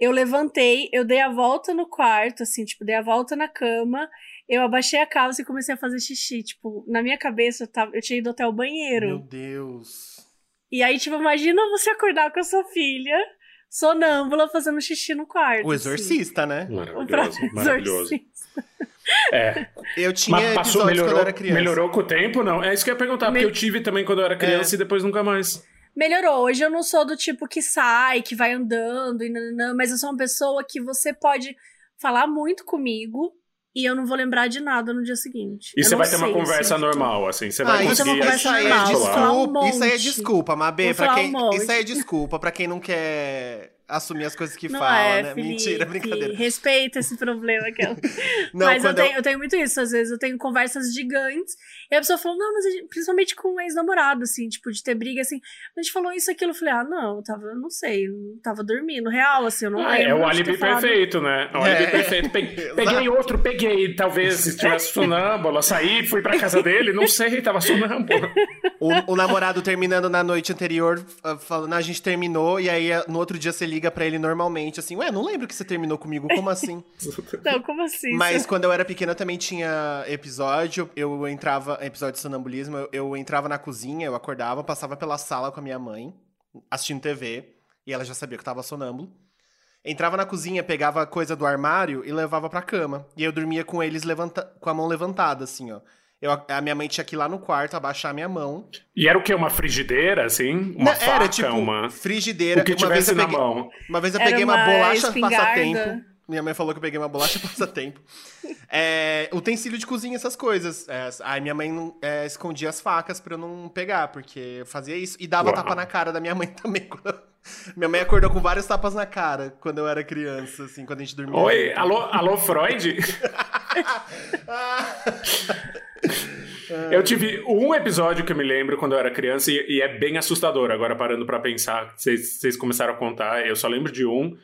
Eu levantei, eu dei a volta no quarto, assim, tipo, dei a volta na cama, eu abaixei a calça e comecei a fazer xixi. Tipo, na minha cabeça eu, tava, eu tinha ido até o banheiro. Meu Deus. E aí, tipo, imagina você acordar com a sua filha, sonâmbula, fazendo xixi no quarto. O assim. exorcista, né? O Maravilhoso, próprio maravilhoso. exorcista. É. Eu tinha Mas passou, melhorou, quando eu era criança. melhorou com o tempo, não? É isso que eu ia perguntar, Me- porque eu tive também quando eu era criança e depois nunca mais. Melhorou. Hoje eu não sou do tipo que sai, que vai andando e nananã, mas eu sou uma pessoa que você pode falar muito comigo e eu não vou lembrar de nada no dia seguinte. E Eu você vai ter uma conversa normal, assim. Você Ah, vai isso é conseguir uma conversa aí é normal, um desculpa. Isso aí é desculpa, Mabê, pra quem. um. Isso aí é desculpa pra quem não quer assumir as coisas que Não fala, é, né? Felipe, Mentira, <laughs> brincadeira. Respeita esse problema que eu... <laughs> Não, mas eu quando eu- tenho, eu tenho muito isso. Às vezes eu tenho conversas gigantes e a pessoa falou, não, mas gente- principalmente com um ex-namorado, assim, tipo, de ter briga, assim. A gente falou isso, aquilo. Eu falei, ah, não, eu tava, eu não sei, eu tava dormindo, real, assim, eu não Ah, lembro. é o falado. perfeito, né? É o alibi É. perfeito. Pe- <laughs> Peguei outro, peguei. Talvez se tivesse sonâmbula, saí, fui pra casa dele, não sei, tava sonâmbula. O, o namorado terminando na noite anterior, ah, falando, "Ah, a gente terminou, e aí no outro dia você liga pra ele normalmente, assim, ué, não lembro que você terminou comigo, como assim? <laughs> Não, como assim? Mas quando eu era pequena também tinha episódio, eu entrava, episódio de sonambulismo, eu, eu entrava na cozinha, eu acordava, passava pela sala com a minha mãe, assistindo TV, e ela já sabia que eu tava sonâmbulo. Entrava na cozinha, pegava coisa do armário e levava pra cama. E eu dormia com eles levanta com a mão levantada, assim, ó. Eu, a minha mãe tinha que ir lá no quarto, abaixar a minha mão. E era o quê? Uma frigideira, assim? Uma Não, faca, era tipo uma... frigideira. O que uma vez tivesse eu na peguei, mão. Uma vez eu Era peguei uma, uma bolacha espingarda. passatempo. Minha mãe falou que eu peguei uma bolacha <laughs> passatempo. É, utensílio de cozinha, essas coisas. É, aí minha mãe é, escondia as facas pra eu não pegar, porque eu fazia isso. E dava Uau. tapa na cara da minha mãe <laughs> também. Minha mãe acordou com vários tapas na cara quando eu era criança, assim, quando a gente dormia. Oi, alô, alô, Freud? <laughs> Eu tive um episódio que eu me lembro quando eu era criança e, e é bem assustador. Agora, parando para pensar, vocês começaram a contar, eu só lembro de um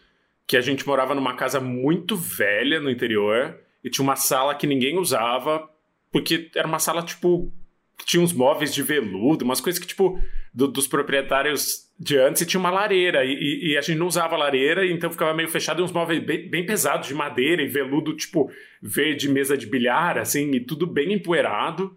que a gente morava numa casa muito velha no interior e tinha uma sala que ninguém usava, porque era uma sala, tipo, que tinha uns móveis de veludo, umas coisas que, tipo, do, dos proprietários de antes e tinha uma lareira. E, e, a gente não usava lareira, então ficava meio fechado e uns móveis bem, bem, pesados de madeira e veludo, tipo, verde mesa de bilhar, assim, e tudo bem empoeirado.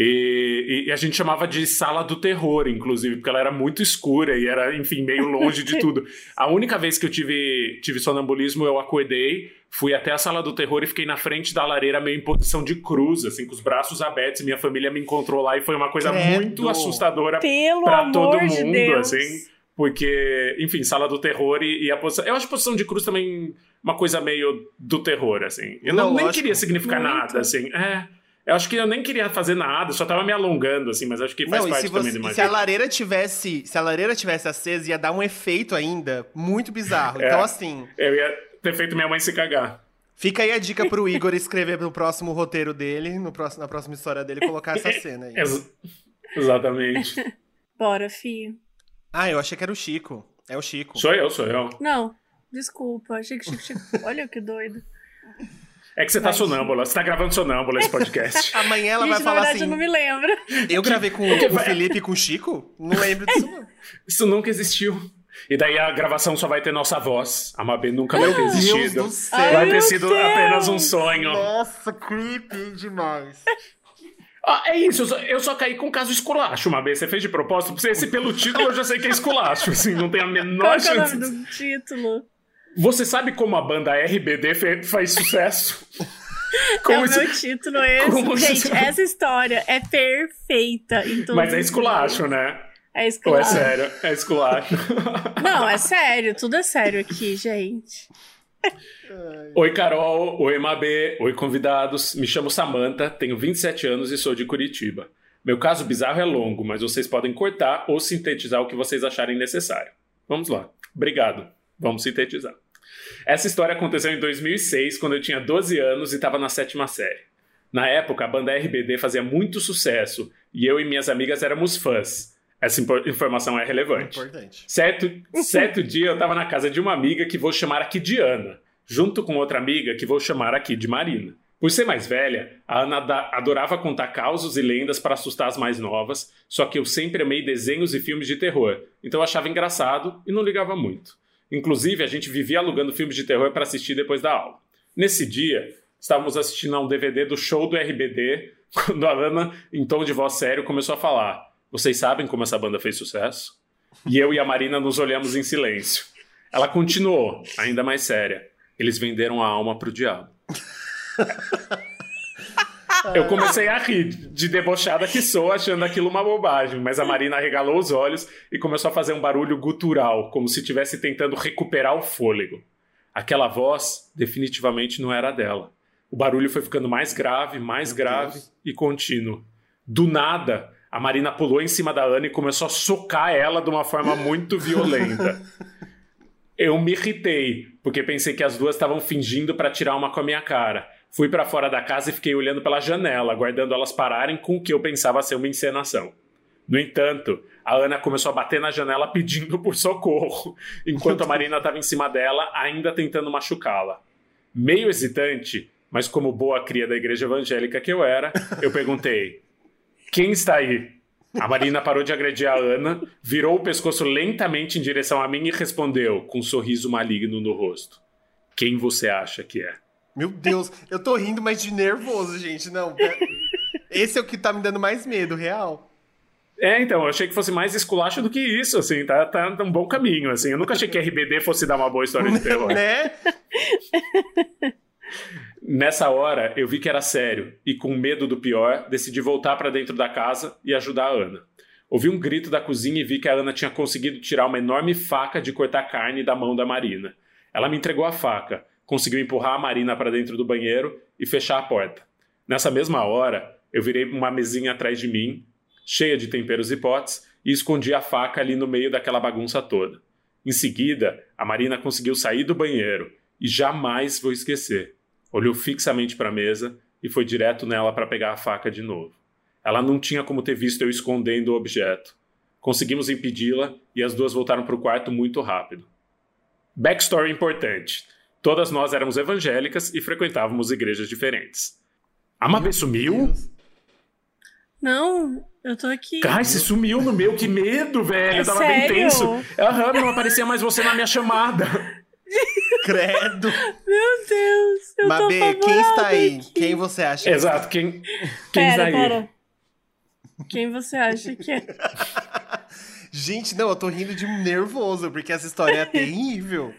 E, e, a gente chamava de sala do terror, inclusive, porque ela era muito escura e era, enfim, meio longe de <laughs> tudo. A única vez que eu tive, tive sonambulismo, eu acordei, fui até a sala do terror e fiquei na frente da lareira meio em posição de cruz, assim, com os braços abertos. Minha família me encontrou lá e foi uma coisa Credo. muito assustadora para todo mundo, de assim. Porque, enfim, sala do terror e, e, a posição. Eu acho a posição de cruz também uma coisa meio do terror, assim. Eu não, não nem queria significar muito. nada, assim. É. Eu acho que eu nem queria fazer nada, só tava me alongando, assim, mas acho que faz não, parte também do Se a lareira tivesse. Se a lareira tivesse acesa, ia dar um efeito ainda muito bizarro. <laughs> É, então, assim. Eu ia ter feito minha mãe se cagar. Fica aí a dica pro Igor escrever no próximo roteiro dele, no próximo, na próxima história dele, colocar essa <laughs> cena aí. Ex exatamente. <laughs> Bora, filho. Ah, eu achei que era o Chico. É o Chico. Sou eu, sou eu. Não, desculpa. Achei que Chico. Chico... Olha que doido. É que você tá sonâmbula, você tá gravando sonâmbula esse podcast. <laughs> Amanhã ela Gente, vai falar na verdade, assim. eu não me lembro. Eu gravei com <laughs> o Felipe e com o Chico? Não lembro disso, não. <laughs> Isso nunca existiu. E daí a gravação só vai ter nossa voz. A Mabê nunca vai ter existido. Vai ter sido Deus. apenas um sonho. Nossa, creepy demais. Ah, é isso, eu só, eu só caí com o caso esculacho, Mabê. Você fez de propósito? Esse pelo título eu já sei que é esculacho, assim, não tem a menor Qual chance. Qual é o nome do título? Você sabe como a banda RBD faz sucesso? <laughs> Como é o meu título esse. Como Gente, essa história é perfeita. Mas é esculacho, né? É esculacho. Ou é sério? É esculacho. <laughs> Não, é sério. Tudo é sério aqui, gente. Oi, Carol. Oi, Mabê. Oi, convidados. Me chamo Samantha, tenho 27 anos e sou de Curitiba. Meu caso bizarro é longo, mas vocês podem cortar ou sintetizar o que vocês acharem necessário. Vamos lá. Obrigado. Vamos sintetizar. Essa história aconteceu em 2006, quando eu tinha 12 anos e estava na sétima série. Na época, a banda RBD fazia muito sucesso e eu e minhas amigas éramos fãs. Essa informação é relevante. Importante. Certo, certo dia eu estava na casa de uma amiga que vou chamar aqui de Ana, junto com outra amiga que vou chamar aqui de Marina. Por ser mais velha, a Ana adorava contar causos e lendas para assustar as mais novas, só que eu sempre amei desenhos e filmes de terror, então eu achava engraçado e não ligava muito. Inclusive, a gente vivia alugando filmes de terror para assistir depois da aula. Nesse dia, estávamos assistindo a um DVD do show do RBD, <laughs> quando a Ana, em tom de voz sério, começou a falar: Vocês sabem como essa banda fez sucesso? E eu e a Marina nos olhamos em silêncio. Ela continuou, ainda mais séria: Eles venderam a alma pro diabo. <laughs> Eu comecei a rir, de debochada que sou, achando aquilo uma bobagem, mas a Marina arregalou os olhos e começou a fazer um barulho gutural, como se estivesse tentando recuperar o fôlego. Aquela voz definitivamente não era dela. O barulho foi ficando mais grave, mais Meu grave Deus. e contínuo. Do nada, a Marina pulou em cima da Ana e começou a socar ela de uma forma muito violenta. Eu me irritei, porque pensei que as duas estavam fingindo para tirar uma com a minha cara. Fui para fora da casa e fiquei olhando pela janela, aguardando elas pararem com o que eu pensava ser uma encenação. No entanto, a Ana começou a bater na janela pedindo por socorro, <laughs> enquanto a Marina estava em cima dela, ainda tentando machucá-la. Meio hesitante, mas como boa cria da igreja evangélica que eu era, eu perguntei: Quem está aí? A Marina parou de agredir a Ana, virou o pescoço lentamente em direção a mim e respondeu, com um sorriso maligno no rosto: Quem você acha que é? Meu Deus, eu tô rindo, mas de nervoso, gente. Não, esse é o que tá me dando mais medo, real. É, então, eu achei que fosse mais esculacho do que isso, assim, tá, tá um bom caminho, assim. Eu nunca achei que RBD fosse dar uma boa história de terror. <laughs> né? Nessa hora, eu vi que era sério e, com medo do pior, decidi voltar para dentro da casa e ajudar a Ana. Ouvi um grito da cozinha e vi que a Ana tinha conseguido tirar uma enorme faca de cortar carne da mão da Marina. Ela me entregou a faca, conseguiu empurrar a Marina para dentro do banheiro e fechar a porta. Nessa mesma hora, eu virei uma mesinha atrás de mim, cheia de temperos e potes, e escondi a faca ali no meio daquela bagunça toda. Em seguida, a Marina conseguiu sair do banheiro e jamais vou esquecer. Olhou fixamente para a mesa e foi direto nela para pegar a faca de novo. Ela não tinha como ter visto eu escondendo o objeto. Conseguimos impedi-la e as duas voltaram para o quarto muito rápido. Backstory importante. Todas nós éramos evangélicas e frequentávamos igrejas diferentes. A Mabê sumiu? Não, eu tô aqui. Ai, você sumiu no meu, que medo, velho. É eu tava sério? bem tenso. Aham, não aparecia mais você na minha chamada. <laughs> Credo. Meu Deus, eu tô Mabê, quem está aí? aqui. Quem você acha? que Exato, quem, quem Pera, está aí? pera. Quem você acha que é? <laughs> Gente, não, eu tô rindo de nervoso, porque essa história é <laughs> terrível.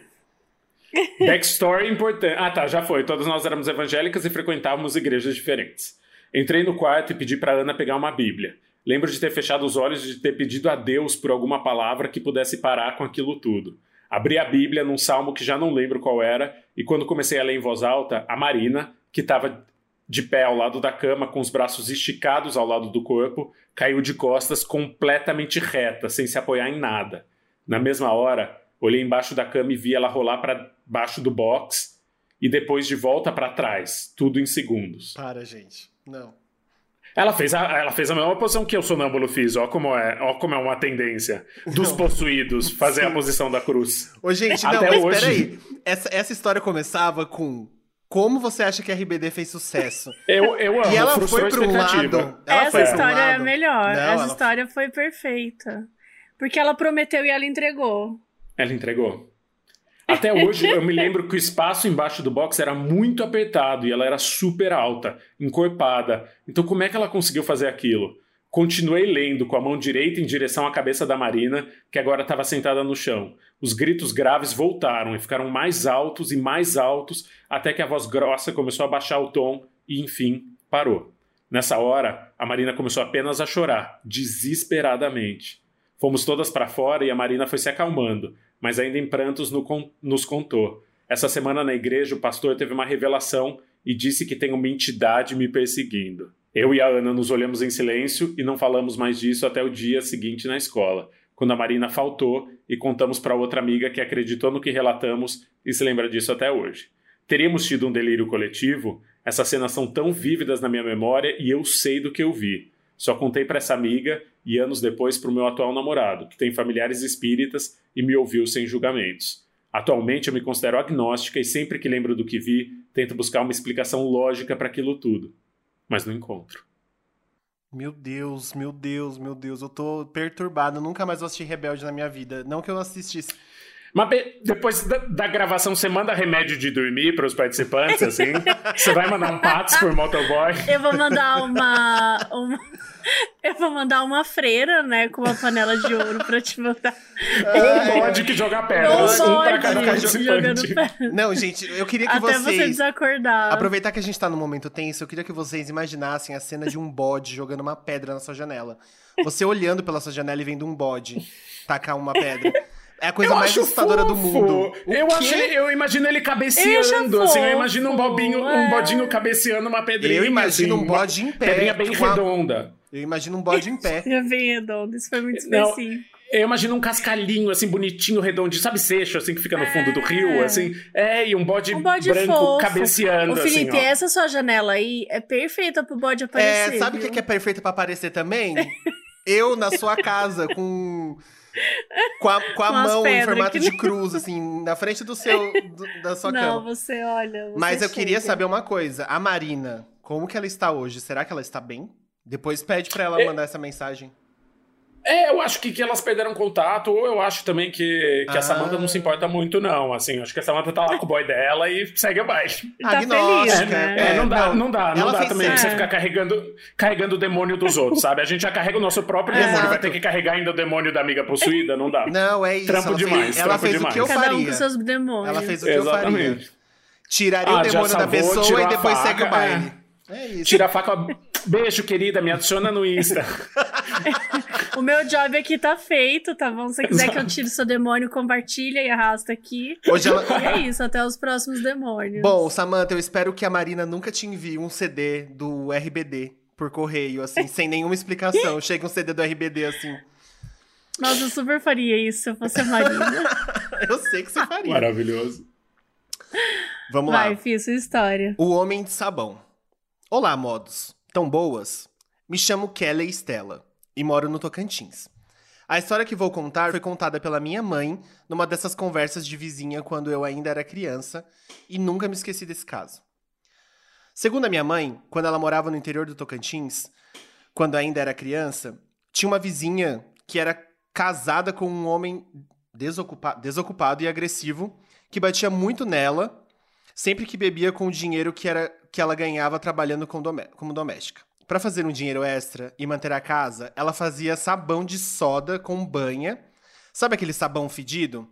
<laughs> Backstory importante. Ah, tá, já foi. Todas nós éramos evangélicas e frequentávamos igrejas diferentes. Entrei no quarto e pedi para Ana pegar uma Bíblia. Lembro de ter fechado os olhos e de ter pedido a Deus por alguma palavra que pudesse parar com aquilo tudo. Abri a Bíblia num salmo que já não lembro qual era, e quando comecei a ler em voz alta, a Marina, que estava de pé ao lado da cama, com os braços esticados ao lado do corpo, caiu de costas completamente reta, sem se apoiar em nada. Na mesma hora, olhei embaixo da cama e vi ela rolar para baixo do box e depois de volta para trás, tudo em segundos. Para, gente. Não. Ela fez a, ela fez a mesma posição que eu sonâmbulo fiz, ó como é, ó como é uma tendência dos Não. possuídos fazer a posição da cruz. Ô, gente, não, Até mas hoje. peraí. Essa, essa história começava com como você acha que a RBD fez sucesso? <laughs> Eu, eu amo, E ela foi um expectativa. lado. Ela Essa foi pra um história é a lado. melhor. Não, Essa ela- história foi perfeita. Porque ela prometeu e ela entregou. Ela entregou. Até hoje eu me lembro que o espaço embaixo do box era muito apertado e ela era super alta, encorpada. Então como é que ela conseguiu fazer aquilo? Continuei lendo com a mão direita em direção à cabeça da Marina, que agora estava sentada no chão. Os gritos graves voltaram e ficaram mais altos e mais altos, até que a voz grossa começou a baixar o tom e, enfim, parou. Nessa hora, a Marina começou apenas a chorar, desesperadamente. Fomos todas para fora e a Marina foi se acalmando, mas ainda em prantos nos contou. Essa semana na igreja, o pastor teve uma revelação e disse que tem uma entidade me perseguindo. Eu e a Ana nos olhamos em silêncio e não falamos mais disso até o dia seguinte na escola, quando a Marina faltou e contamos para outra amiga que acreditou no que relatamos e se lembra disso até hoje. Teríamos tido um delírio coletivo? Essas cenas são tão vívidas na minha memória e eu sei do que eu vi. Só contei para essa amiga e anos depois para o meu atual namorado, que tem familiares espíritas e me ouviu sem julgamentos. Atualmente eu me considero agnóstica e sempre que lembro do que vi, tento buscar uma explicação lógica para aquilo tudo. Mas não encontro. Meu Deus, meu Deus, meu Deus. Eu tô perturbado. Nunca mais vou assistir Rebelde na minha vida. Não que eu assistisse. Mas depois da, da gravação, você manda remédio de dormir para os participantes, assim? você vai mandar um Pats por motoboy? <laughs> Eu vou mandar uma, uma- Eu vou mandar uma freira, né? Com uma panela de ouro pra te mandar. Ou um bode que joga Ou pedras, um para pode cada participante. pedra. Não, gente, eu queria que Até você vocês. desacordar. Aproveitar que a gente tá num momento tenso, eu queria que vocês imaginassem a cena de um bode jogando uma pedra na sua janela. Você olhando pela sua janela e vendo um bode tacar uma pedra. É a coisa Eu mais assustadora do fofo. mundo. O Eu, acho, eu imagino ele cabeceando, assim. Eu imagino um, bobinho, um é. bodinho cabeceando uma pedrinha. Eu imagino assim, um bode em pé. Pedrinha bem com a- redonda. Eu imagino um bode em pé. Já vem redondo, isso foi muito Não, específico. Eu imagino um cascalhinho, assim, bonitinho, redondinho, sabe, seixo, assim, que fica no fundo do rio, assim. É, e um bode, Um bode branco fofo. cabeceando, Ô, Felipe, assim, ó. essa sua janela aí é perfeita pro bode aparecer. É, sabe o que que é perfeito pra aparecer também? Eu na sua casa com. Com a, com a mão em formato que de não- cruz, assim, na frente do seu, do- da sua Não, cama. você olha. você Mas eu queria chega. saber uma coisa. A Marina, como que ela está hoje? Será que ela está bem? Depois pede pra ela É. mandar essa mensagem. É, eu acho que, que elas perderam contato, ou eu acho também que, que Ah. a Samantha não se importa muito, não. Assim, acho que a Samantha tá lá com o boy dela e segue abaixo. Tá feliz, né? É, não dá, não. não dá, não dá também certo. você É. ficar carregando, carregando o demônio dos outros, sabe? A gente já carrega o nosso próprio É. demônio, vai ter que carregar ainda o demônio da amiga possuída, não dá. Não, é isso. Trampo ela demais, fez, ela trampo fez o demais. que eu Cada um faria. com seus demônios. Ela fez o que eu faria. Exatamente. Tiraria Ah, o demônio da salvou, pessoa tirou e depois faca, segue o baile. É isso. Tira a faca. Beijo, querida, me adiciona no Insta. <laughs> O meu job aqui tá feito, tá bom? Se você quiser que eu tire seu demônio, compartilha e arrasta aqui. Hoje ela... E é isso, até os próximos demônios. Bom, Samantha, eu espero que a Marina nunca te envie um CD do RBD por correio, assim, sem nenhuma explicação. <laughs> Chega um CD do RBD, assim. Nossa, eu super faria isso se eu fosse a Marina. <laughs> Eu sei que você faria. Maravilhoso. Vamos lá. Vai, fiz sua história. O Homem de Sabão. Olá, modos. Tão boas? Me chamo Kelly Stella e moro no Tocantins. A história que vou contar foi contada pela minha mãe numa dessas conversas de vizinha quando eu ainda era criança e nunca me esqueci desse caso. Segundo a minha mãe, quando ela morava no interior do Tocantins, quando ainda era criança, tinha uma vizinha que era casada com um homem desocupa desocupado e agressivo que batia muito nela sempre que bebia com o dinheiro que, era, que ela ganhava trabalhando como doméstica. Para fazer um dinheiro extra e manter a casa, ela fazia sabão de soda com banha. Sabe aquele sabão fedido?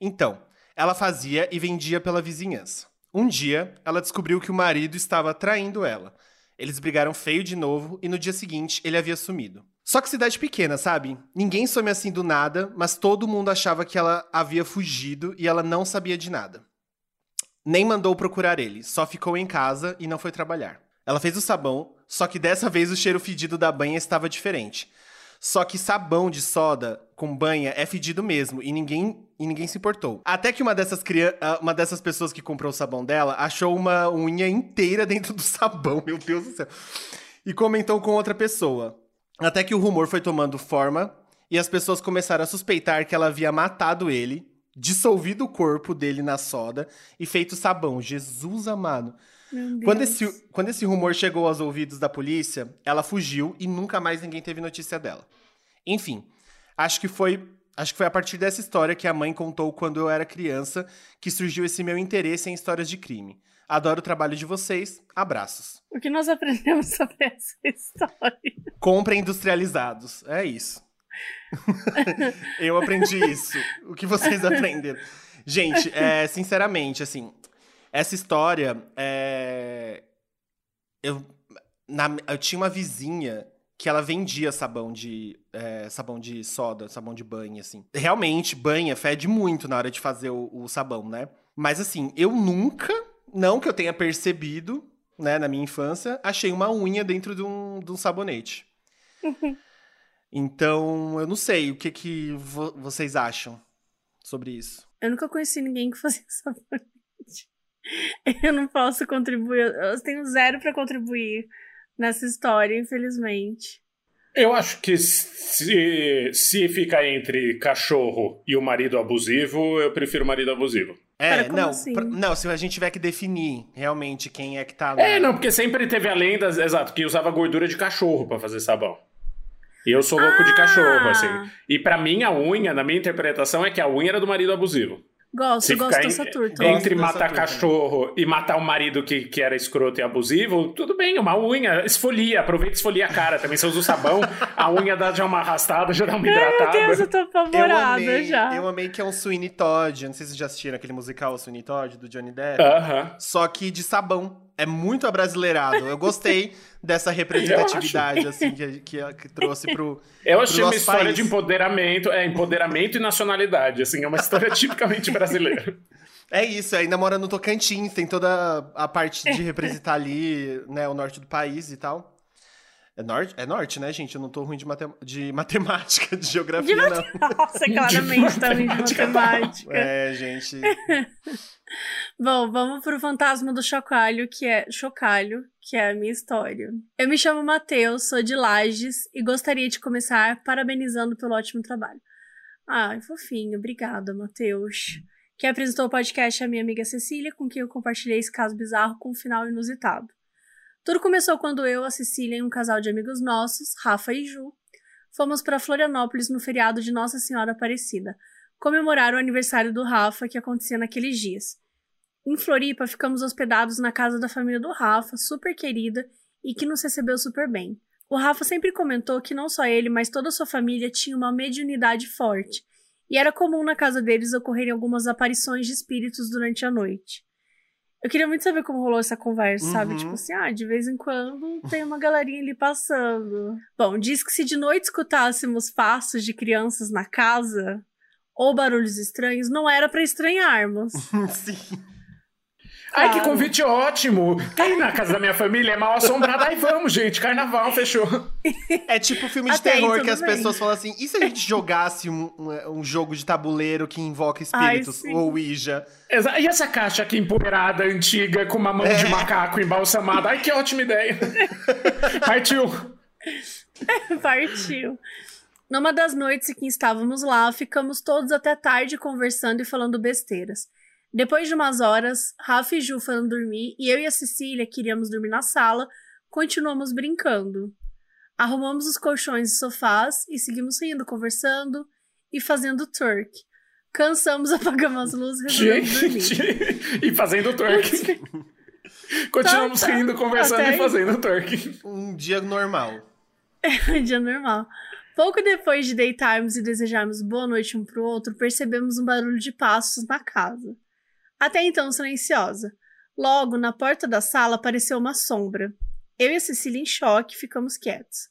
Então, ela fazia e vendia pela vizinhança. Um dia, ela descobriu que o marido estava traindo ela. Eles brigaram feio de novo e no dia seguinte ele havia sumido. Só que cidade pequena, sabe? Ninguém some assim do nada, mas todo mundo achava que ela havia fugido e ela não sabia de nada. Nem mandou procurar ele, só ficou em casa e não foi trabalhar. Ela fez o sabão, só que dessa vez o cheiro fedido da banha estava diferente. Só que sabão de soda com banha é fedido mesmo e ninguém e ninguém se importou. Até que uma dessas crian ah, uma dessas pessoas que comprou o sabão dela achou uma unha inteira dentro do sabão, <laughs> meu Deus do céu. E comentou com outra pessoa. Até que o rumor foi tomando forma e as pessoas começaram a suspeitar que ela havia matado ele, dissolvido o corpo dele na soda e feito sabão. Jesus amado. Quando esse, quando esse rumor chegou aos ouvidos da polícia, ela fugiu e nunca mais ninguém teve notícia dela. Enfim, acho que foi acho que foi a partir dessa história que a mãe contou quando eu era criança que surgiu esse meu interesse em histórias de crime. Adoro o trabalho de vocês. Abraços. O que nós aprendemos <laughs> sobre essa história? Compra industrializados. É isso. <laughs> eu aprendi isso. O que vocês aprenderam? Gente, é, sinceramente, assim, essa história é... Eu, na, eu tinha uma vizinha que ela vendia sabão de é, sabão de soda, sabão de banho, assim. Realmente, banha fede muito na hora de fazer o, o sabão, né? Mas assim, eu nunca não que eu tenha percebido, né, na minha infância, achei uma unha dentro de um, de um sabonete. <laughs> então, eu não sei o que, que vo vocês acham sobre isso. Eu nunca conheci ninguém que fazia <laughs> sabonete. <laughs> Eu não posso contribuir, eu tenho zero para contribuir nessa história, infelizmente. Eu acho que se, se ficar entre cachorro e o marido abusivo, eu prefiro o marido abusivo. É, Cara, não, assim? pra, não, se a gente tiver que definir realmente quem é que tá lá. É, não, porque sempre teve a lenda, exato, que usava gordura de cachorro para fazer sabão. E eu sou louco ah! de cachorro, assim. E para mim, a unha, na minha interpretação, é que a unha era do marido abusivo. Gosto, Se gosto dessa turma. Entre matar turma. cachorro e matar o marido que, que era escroto e abusivo, tudo bem, uma unha, esfolia, aproveita e esfolia a cara. Também se usa o sabão, a unha dá já uma arrastada, já dá uma hidratada. Meu Deus, eu tô apavorada eu amei, já. Eu amei que é um Sweeney Todd, não sei se vocês já assistiram aquele musical Sweeney Todd, do Johnny Depp. Uh -huh. Só que de sabão. É muito abrasileirado. Eu gostei <laughs> dessa representatividade, assim, que, que, que, trouxe pro. Eu achei uma história país. de empoderamento, é, empoderamento e nacionalidade, assim, é uma história <laughs> tipicamente brasileira. É isso, ainda mora no Tocantins, tem toda a parte de representar ali, né, o norte do país e tal. É norte, é norte, né, gente? Eu não tô ruim de, matem de <laughs> matemática, de geografia, de não. Nossa, <laughs> claramente tá ruim de matemática. É, gente. <laughs> Bom, vamos pro fantasma do chocalho, que é chocalho, que é a minha história. Eu me chamo Matheus, sou de Lages e gostaria de começar parabenizando pelo ótimo trabalho. Ai, fofinho, obrigada, Matheus. Que apresentou o podcast a minha amiga Cecília, com quem eu compartilhei esse caso bizarro com um final inusitado. Tudo começou quando eu, a Cecília e um casal de amigos nossos, Rafa e Ju, fomos para Florianópolis no feriado de Nossa Senhora Aparecida, comemorar o aniversário do Rafa que acontecia naqueles dias. Em Floripa, ficamos hospedados na casa da família do Rafa, super querida e que nos recebeu super bem. O Rafa sempre comentou que não só ele, mas toda a sua família tinha uma mediunidade forte, e era comum na casa deles ocorrerem algumas aparições de espíritos durante a noite. Eu queria muito saber como rolou essa conversa, uhum. sabe? Tipo assim, ah, de vez em quando tem uma galerinha ali passando. Bom, diz que se de noite escutássemos passos de crianças na casa, ou barulhos estranhos, não era para estranharmos. <laughs> Sim. Ai, que convite ótimo! Quem na casa da minha família é mal assombrada? Ai, vamos, gente, carnaval, fechou. É tipo filme de <laughs> Até terror que as bem. pessoas falam assim: e se a gente jogasse um, um, um jogo de tabuleiro que invoca espíritos? Ai, ou Ouija? E essa caixa aqui empoeirada, antiga, com uma mão é. de macaco embalsamada? Ai, que ótima ideia! <laughs> Partiu! <laughs> Partiu. Numa das noites em que estávamos lá, ficamos todos até tarde conversando e falando besteiras. Depois de umas horas, Rafa e Ju foram dormir e eu e a Cecília queríamos dormir na sala, continuamos brincando. Arrumamos os colchões e sofás e seguimos rindo, conversando e fazendo twerk. Cansamos, <laughs> apagamos as luzes, resolvemos dormir. <laughs> e fazendo twerk. <laughs> Continuamos Tá, tá. rindo, conversando Até e aí. fazendo twerk. Um dia normal. Um dia normal. Pouco depois de deitarmos e desejarmos boa noite um pro outro, percebemos um barulho de passos na casa. Até então silenciosa. Logo, na porta da sala apareceu uma sombra. Eu e a Cecília, em choque, ficamos quietos.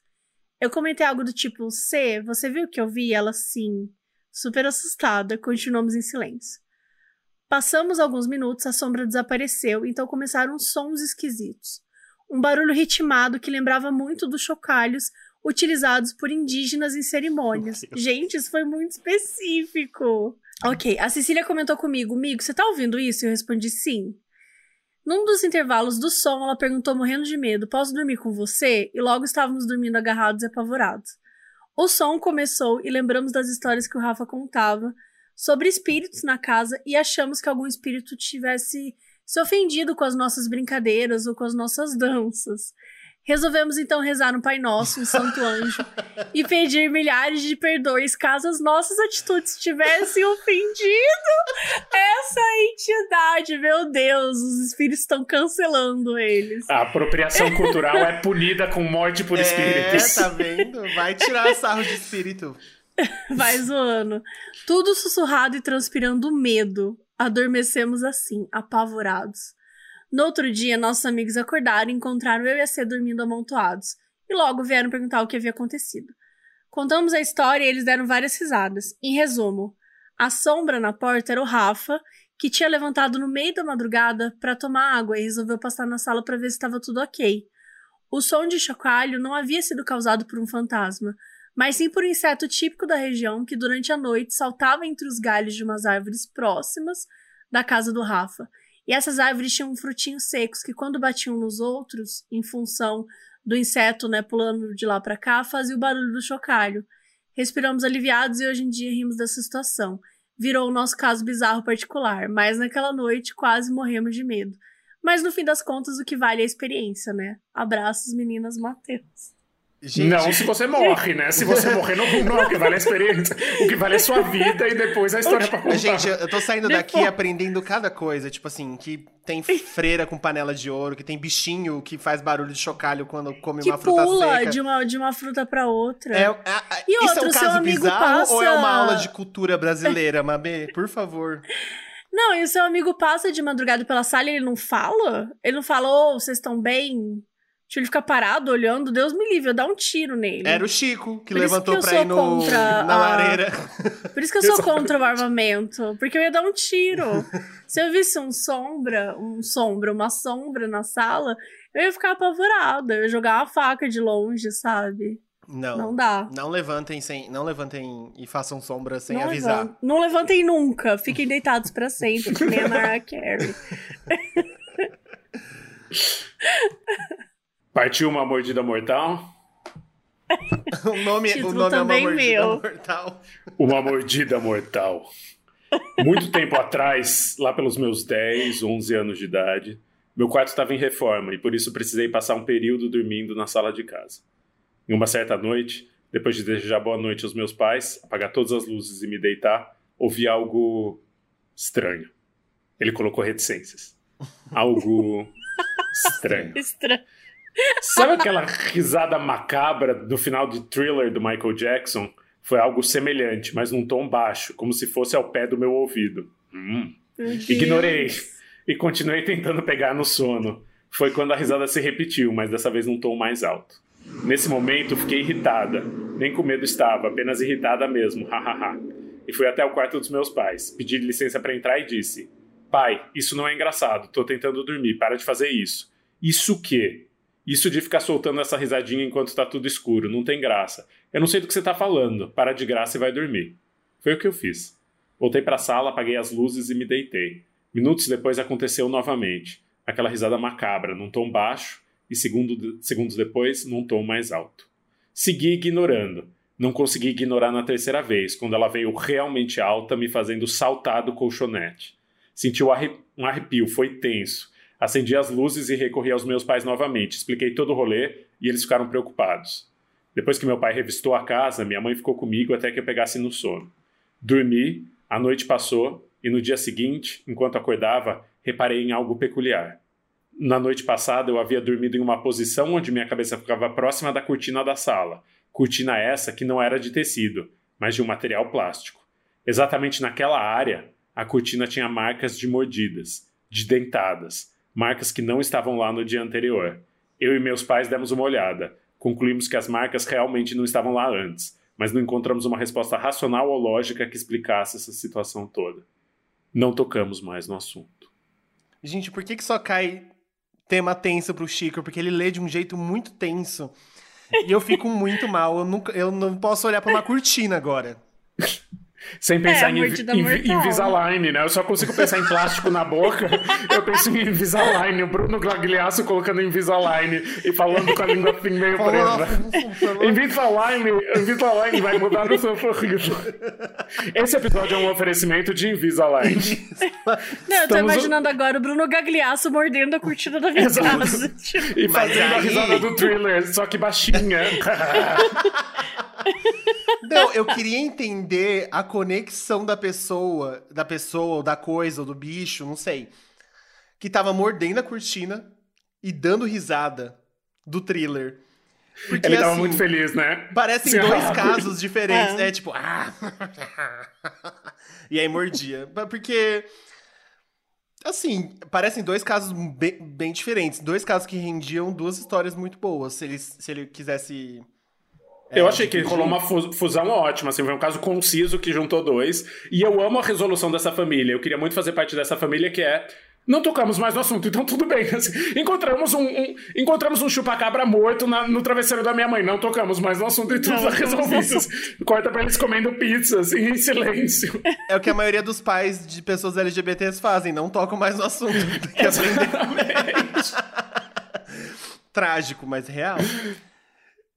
Eu comentei algo do tipo: C, você viu o que eu vi? Ela, sim. Super assustada, continuamos em silêncio. Passamos alguns minutos, a sombra desapareceu, então começaram sons esquisitos. Um barulho ritmado que lembrava muito dos chocalhos utilizados por indígenas em cerimônias. Gente, isso foi muito específico. Ok, a Cecília comentou comigo, Migo, você tá ouvindo isso? Eu respondi sim. Num dos intervalos do som, ela perguntou morrendo de medo: Posso dormir com você? E logo estávamos dormindo agarrados e apavorados. O som começou e lembramos das histórias que o Rafa contava sobre espíritos na casa e achamos que algum espírito tivesse se ofendido com as nossas brincadeiras ou com as nossas danças. Resolvemos então rezar um Pai Nosso, um Santo Anjo, <laughs> e pedir milhares de perdões caso as nossas atitudes tivessem ofendido essa entidade. Meu Deus, os espíritos estão cancelando eles. A apropriação cultural é punida com morte por É, espíritos. tá vendo? Vai tirar sarro de espírito. <laughs> Vai zoando. Tudo sussurrado e transpirando medo. Adormecemos assim, apavorados. No outro dia, nossos amigos acordaram e encontraram eu e a C dormindo amontoados. E logo vieram perguntar o que havia acontecido. Contamos a história e eles deram várias risadas. Em resumo, a sombra na porta era o Rafa, que tinha levantado no meio da madrugada para tomar água e resolveu passar na sala para ver se estava tudo ok. O som de chocalho não havia sido causado por um fantasma, mas sim por um inseto típico da região que durante a noite saltava entre os galhos de umas árvores próximas da casa do Rafa. E essas árvores tinham frutinhos secos que, quando batiam nos outros, em função do inseto né, pulando de lá para cá, fazia o barulho do chocalho. Respiramos aliviados e hoje em dia rimos dessa situação. Virou o nosso caso bizarro particular, mas naquela noite quase morremos de medo. Mas no fim das contas, o que vale é a experiência, né? Abraços, meninas Matheus. Gente, Não se você morre, né? Se você morrer, não, não é o que vale a experiência. O que vale é sua vida e depois a história pra contar. Gente, eu tô saindo daqui Depois- aprendendo cada coisa. Tipo assim, que tem freira com panela de ouro, que tem bichinho que faz barulho de chocalho quando come Que uma fruta pula seca. de uma, de uma fruta pra outra. É, é- é- E isso é outro, um seu caso amigo bizarro ou é uma passa- aula de cultura brasileira, Mabê? Por favor. Não, e o seu amigo passa de madrugada pela sala e ele não fala? Ele não fala, ô, vocês estão bem? Deixa ele ficar parado olhando, Deus me livre, eu dar um tiro nele. Era o Chico que Por levantou que pra ir no, contra na a- lareira. <laughs> Por isso que eu sou contra o armamento, porque eu ia dar um tiro. <laughs> Se eu visse um sombra, um sombra, uma sombra na sala, eu ia ficar apavorada, eu ia jogar uma faca de longe, sabe? Não. Não dá. Não levantem sem, não levantem e façam sombra sem não, avisar. não levantem nunca, fiquem deitados pra sempre, que nem a Mariah Carey. <laughs> Partiu uma mordida mortal. <laughs> O nome, o nome é uma também mordida meu. mortal. Uma mordida mortal. Muito tempo atrás, lá pelos meus 10, 11 anos de idade, meu quarto estava em reforma e por isso precisei passar um período dormindo na sala de casa. Em uma certa noite, depois de desejar boa noite aos meus pais, apagar todas as luzes e me deitar, ouvi algo estranho. Ele colocou reticências. Algo <laughs> estranho. Estranho. Sabe aquela risada macabra do final de thriller do Michael Jackson? Foi algo semelhante, mas num tom baixo, como se fosse ao pé do meu ouvido. Hum. Meu. Ignorei e continuei tentando pegar no sono. Foi quando a risada se repetiu, mas dessa vez num tom mais alto. Nesse momento fiquei irritada. Nem com medo estava, apenas irritada mesmo, hahaha. E fui até o quarto dos meus pais, pedi licença para entrar e disse: Pai, isso não é engraçado, tô tentando dormir, para de fazer isso. Isso o quê? Isso de ficar soltando essa risadinha enquanto tá tudo escuro, não tem graça. Eu não sei do que você tá falando, para de graça e vai dormir. Foi o que eu fiz. Voltei para a sala, apaguei as luzes e me deitei. Minutos depois aconteceu novamente. Aquela risada macabra, num tom baixo, e segundo, segundos depois, num tom mais alto. Segui ignorando. Não consegui ignorar na terceira vez, quando ela veio realmente alta, me fazendo saltar do colchonete. Senti um arrepio, foi tenso. Acendi as luzes e recorri aos meus pais novamente. Expliquei todo o rolê e eles ficaram preocupados. Depois que meu pai revistou a casa, minha mãe ficou comigo até que eu pegasse no sono. Dormi, a noite passou e no dia seguinte, enquanto acordava, reparei em algo peculiar. Na noite passada, eu havia dormido em uma posição onde minha cabeça ficava próxima da cortina da sala. Cortina essa que não era de tecido, mas de um material plástico. Exatamente naquela área, a cortina tinha marcas de mordidas, de dentadas, marcas que não estavam lá no dia anterior. Eu e meus pais demos uma olhada. Concluímos que as marcas realmente não estavam lá antes, mas não encontramos uma resposta racional ou lógica que explicasse essa situação toda. Não tocamos mais no assunto. Gente, por que, que só cai tema tenso pro Chico? Porque ele lê de um jeito muito tenso. E eu fico muito mal. Eu, nunca, eu não posso olhar para uma cortina agora. <laughs> Sem pensar é, em, em, Invisalign, né? Eu só consigo pensar em plástico na boca. <laughs> Eu penso em Invisalign, o Bruno Glagliasso colocando Invisalign e falando com a língua assim meio presa. Invisalign, Invisalign vai mudar o seu sorriso. Esse episódio é um oferecimento de Invisalign. Não, eu tô Estamos... imaginando agora o Bruno Gagliasso mordendo a cortina da minha casa. <laughs> E fazendo a risada do thriller, só que baixinha. <laughs> Não, eu queria entender a conexão da pessoa, da pessoa, ou da coisa, ou do bicho, não sei. Que tava mordendo a cortina e dando risada do thriller. Porque, Ele tava assim, muito feliz, né? Parecem Sim, dois <laughs> casos diferentes. É, é tipo, ah! <laughs> e aí mordia. Porque. Assim, parecem dois casos bem, bem, diferentes. Dois casos que rendiam duas histórias muito boas. Se ele, se ele quisesse eu é, achei que rolou uma fusão ótima, assim, foi um caso conciso que juntou dois. E eu amo a resolução dessa família. Eu queria muito fazer parte dessa família que é. Não tocamos mais no assunto, então tudo bem. <laughs> Assim, encontramos um, um, encontramos um chupacabra morto na, no travesseiro da minha mãe. Não tocamos mais no assunto e tudo está resolvido. <laughs> Corta pra eles comendo pizza, assim, em silêncio. É o que a maioria dos pais de pessoas LGBTs fazem, não tocam mais no assunto. <laughs> Exatamente. Trágico, mas real.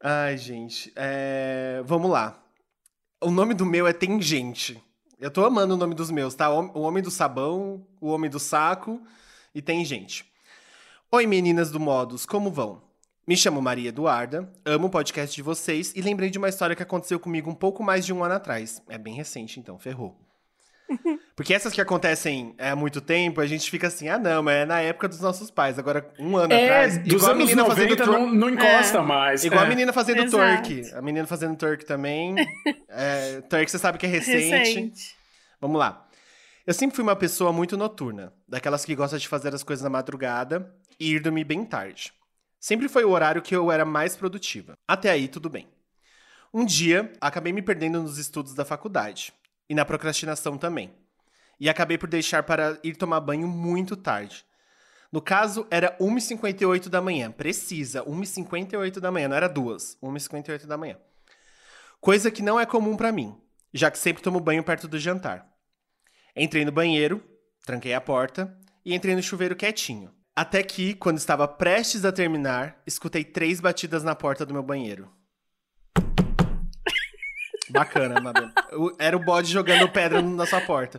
Ai, gente. É... Vamos lá. O nome do meu é Tangente. Eu tô amando o nome dos meus, tá? O Homem do Sabão, o Homem do Saco e Tangente. Oi, meninas do Modos, como vão? Me chamo Maria Eduarda, amo o podcast de vocês e lembrei de uma história que aconteceu comigo um pouco mais de um ano atrás. É bem recente, então, ferrou. Porque essas que acontecem há muito tempo, a gente fica assim, ah não, mas é na época dos nossos pais. Agora, um ano é, atrás, dos igual anos a menina 90 fazendo não, não encosta é. mais. Igual é. a menina fazendo Exato. A menina fazendo Turk também. <laughs> é, você sabe que é recente. recente. Vamos lá. Eu sempre fui uma pessoa muito noturna, daquelas que gosta de fazer as coisas na madrugada e ir dormir bem tarde. Sempre foi o horário que eu era mais produtiva. Até aí, tudo bem. Um dia, acabei me perdendo nos estudos da faculdade e na procrastinação também. E acabei por deixar para ir tomar banho muito tarde. No caso, era 1h58 da manhã. Precisa, 1h58 da manhã, não era duas. 1h58 da manhã. Coisa que não é comum para mim, já que sempre tomo banho perto do jantar. Entrei no banheiro, tranquei a porta e entrei no chuveiro quietinho. Até que, quando estava prestes a terminar, escutei três batidas na porta do meu banheiro. Bacana, Madonna. Era o bode jogando pedra na sua porta.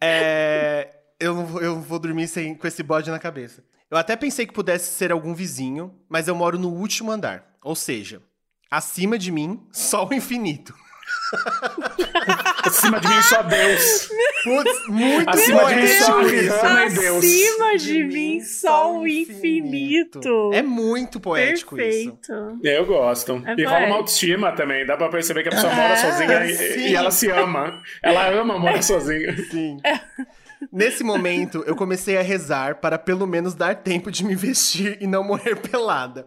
É, eu, não vou, eu vou dormir sem, com esse bode na cabeça. Eu até pensei que pudesse ser algum vizinho, mas eu moro no último andar. Ou seja, acima de mim, só o infinito. Acima de mim só Deus. Putz, muito Acima de mim só Rihanna Deus. Acima de mim só o infinito. É muito poético Perfeito. isso. Eu gosto. É e rola uma autoestima também. Dá pra perceber que a pessoa mora sozinha e, e, ela se ama. Ela ama morar sozinha. Sim. Nesse momento, eu comecei a rezar para pelo menos dar tempo de me vestir e não morrer pelada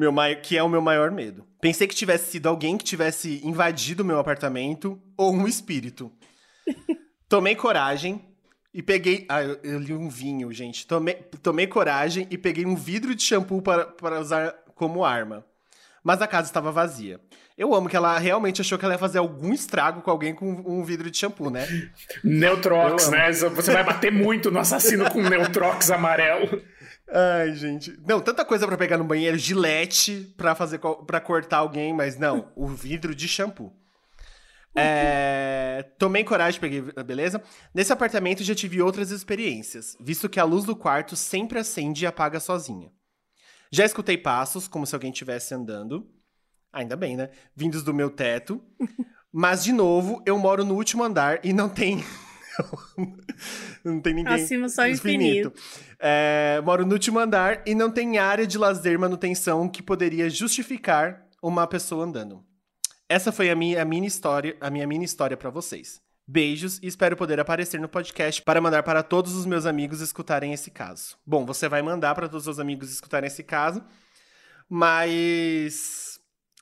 meu que é o meu maior medo. Pensei que tivesse sido alguém que tivesse invadido o meu apartamento ou um espírito. <laughs> Tomei coragem e peguei. Ah, eu, eu, li um vinho, gente. Tomei, tomei coragem e peguei um vidro de shampoo para, para usar como arma. Mas a casa estava vazia. Eu amo que ela realmente achou que ela ia fazer algum estrago com alguém com um vidro de shampoo, né? Neutrox, né? Você vai bater muito no assassino com Neutrox amarelo. Ai, gente. Não, tanta coisa pra pegar no banheiro, gilete pra fazer para cortar alguém, mas não, o vidro de shampoo. É, tomei coragem, peguei, beleza? Nesse apartamento já tive outras experiências, visto que a luz do quarto sempre acende e apaga sozinha. Já escutei passos, como se alguém estivesse andando. Ainda bem, né? Vindos do meu teto. <laughs> Mas, de novo, eu moro no último andar e não tem. <laughs> não tem ninguém. Acima só infinito. infinito. É, moro no último andar e não tem área de lazer manutenção que poderia justificar uma pessoa andando. Essa foi a minha, a minha história, a minha mini história para vocês. Beijos e espero poder aparecer no podcast para mandar para todos os meus amigos escutarem esse caso. Bom, você vai mandar para todos os seus amigos escutarem esse caso, mas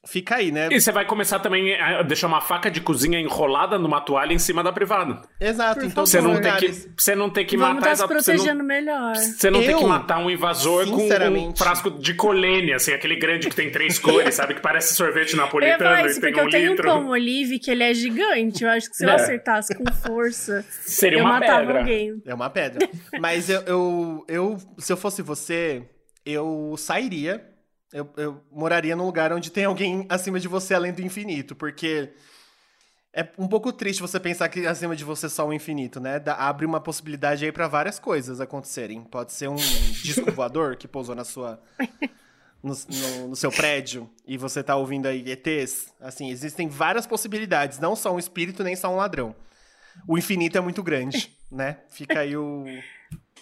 Fica aí, né? E você vai começar também a deixar uma faca de cozinha enrolada numa toalha em cima da privada. Exato, então você não tem que Você não tem que Vamos matar tá se protegendo você não, melhor. Você não Eu, tem que matar um invasor com um frasco de colene, assim, aquele grande que tem três cores, <laughs> sabe? Que parece sorvete napolitano isso, e tem um eu tenho litro. um pão olive que ele é gigante. Eu acho que se eu é. acertasse com força, seria eu uma matava pedra. alguém. É uma pedra. Mas eu, eu, eu, se eu fosse você, eu sairia eu, eu moraria num lugar onde tem alguém acima de você além do infinito, porque é um pouco triste você pensar que acima de você só o infinito, né? Dá, abre uma possibilidade aí para várias coisas acontecerem. Pode ser um <laughs> disco voador que pousou na sua. No, no, no, seu prédio e você tá ouvindo aí ETs. Assim, existem várias possibilidades, não só um espírito, nem só um ladrão. O infinito é muito grande, né? Fica aí o.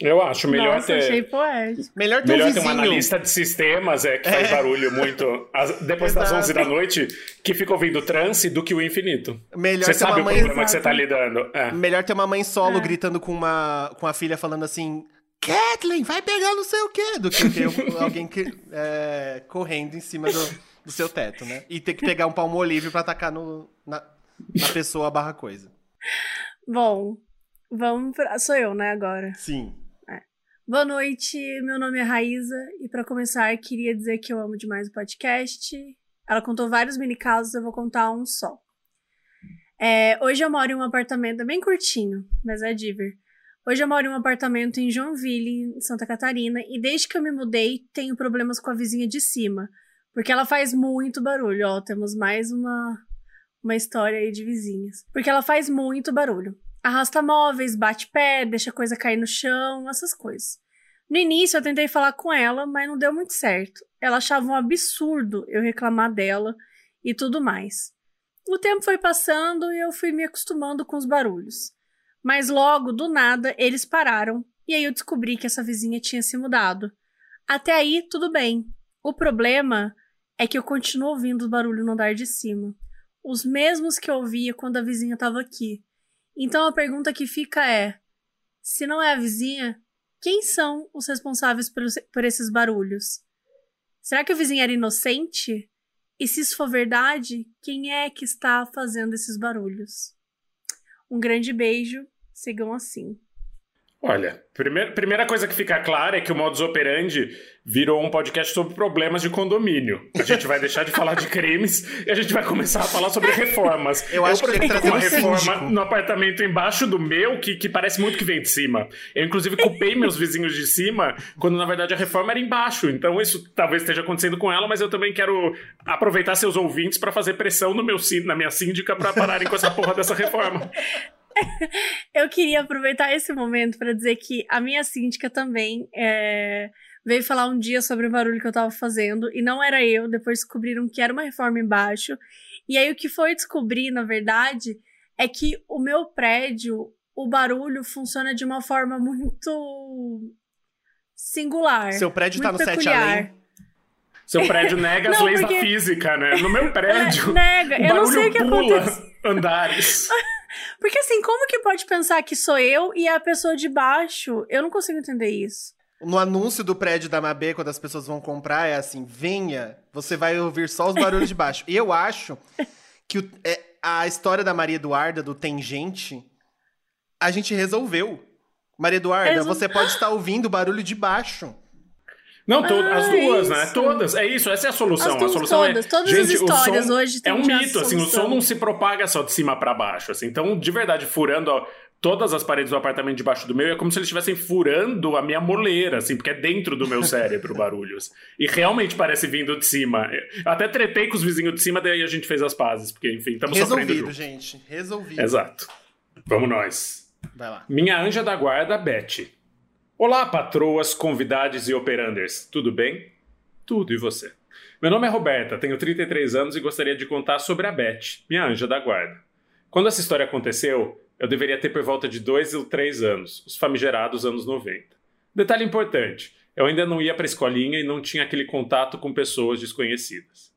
Eu acho melhor Nossa, ter. Achei poético. Melhor ter, melhor um ter um analista de sistemas é, que faz é. barulho muito. As, depois das 11 da noite, que fica ouvindo trance do que o infinito. Melhor você sabe o mãe... problema que você tá lidando. É. Melhor ter uma mãe solo é. gritando com, uma, com a filha falando assim. Kathleen, vai pegar não sei o quê, do que ter <laughs> alguém que, é, correndo em cima do, do, seu teto, né? E ter que pegar um palmo olive pra atacar no, na, na pessoa barra coisa. Bom, vamos pra... Sou eu, né, agora? Sim. Boa noite, meu nome é Raíza e para começar queria dizer que eu amo demais o podcast. Ela contou vários mini casos, eu vou contar um só. É, hoje eu moro em um apartamento é bem curtinho, mas é diver. Hoje eu moro em um apartamento em Joinville, em Santa Catarina, e desde que eu me mudei tenho problemas com a vizinha de cima, porque ela faz muito barulho. Ó, temos mais uma uma história aí de vizinhas. Porque ela faz muito barulho arrasta móveis, bate pé, deixa coisa cair no chão, essas coisas. No início eu tentei falar com ela, mas não deu muito certo. Ela achava um absurdo eu reclamar dela e tudo mais. O tempo foi passando e eu fui me acostumando com os barulhos. Mas logo, do nada, eles pararam e aí eu descobri que essa vizinha tinha se mudado. Até aí, tudo bem. O problema é que eu continuo ouvindo o barulho no andar de cima. Os mesmos que eu ouvia quando a vizinha estava aqui. Então a pergunta que fica é: se não é a vizinha, quem são os responsáveis por, por esses barulhos? Será que a vizinha era inocente? E se isso for verdade, quem é que está fazendo esses barulhos? Um grande beijo, sigam assim. Olha, primeira, primeira coisa que fica clara é que o modus operandi virou um podcast sobre problemas de condomínio. A gente vai deixar de falar de crimes e a gente vai começar a falar sobre reformas. Eu acho eu, que tem uma reforma no apartamento embaixo do meu que, que parece muito que vem de cima. Eu, inclusive, culpei meus vizinhos de cima quando, na verdade, a reforma era embaixo. Então, isso talvez esteja acontecendo com ela, mas eu também quero aproveitar seus ouvintes para fazer pressão no meu, na minha síndica para pararem com essa porra dessa reforma. <laughs> <laughs> eu queria aproveitar esse momento para dizer que a minha síndica também é, veio falar um dia sobre o barulho que eu tava fazendo e não era eu. Depois descobriram que era uma reforma embaixo. E aí o que foi descobrir, na verdade, é que o meu prédio, o barulho funciona de uma forma muito singular. Seu prédio tá no peculiar. 7 além? Seu prédio nega as leis porque... da física, né? No meu <laughs> prédio. nega, eu não sei o que acontece. Andares. <laughs> Porque assim, como que pode pensar que sou eu e a pessoa de baixo? Eu não consigo entender isso. No anúncio do prédio da Mabê, quando as pessoas vão comprar, é assim: venha, você vai ouvir só os barulhos de baixo. E eu acho que o, é, a história da Maria Eduarda, do Tem Gente, a gente resolveu. Maria Eduarda, Resol... você pode estar ouvindo o barulho de baixo. Não, to ah, as duas, né? Todas. É isso, essa é a solução. a solução todas, é. Todas gente, as histórias hoje É um mito, assim, o som não se propaga só de cima para baixo. Assim. Então, de verdade, furando todas as paredes do apartamento debaixo do meu, é como se eles estivessem furando a minha moleira, assim, porque é dentro do meu <laughs> cérebro barulhos. E realmente parece vindo de cima. Eu até tretei com os vizinhos de cima, daí a gente fez as pazes, porque, enfim, estamos sofrendo Resolvido, junto. gente. Resolvido. Exato. Vamos nós. Vai lá. Minha anja da guarda, Beth. Olá, patroas, convidados e operanders. Tudo bem? Tudo, e você? Meu nome é Roberta, tenho 33 anos e gostaria de contar sobre a Beth, minha anja da guarda. Quando essa história aconteceu, eu deveria ter por volta de 2 ou 3 anos, os famigerados anos 90. Detalhe importante, eu ainda não ia para a escolinha e não tinha aquele contato com pessoas desconhecidas.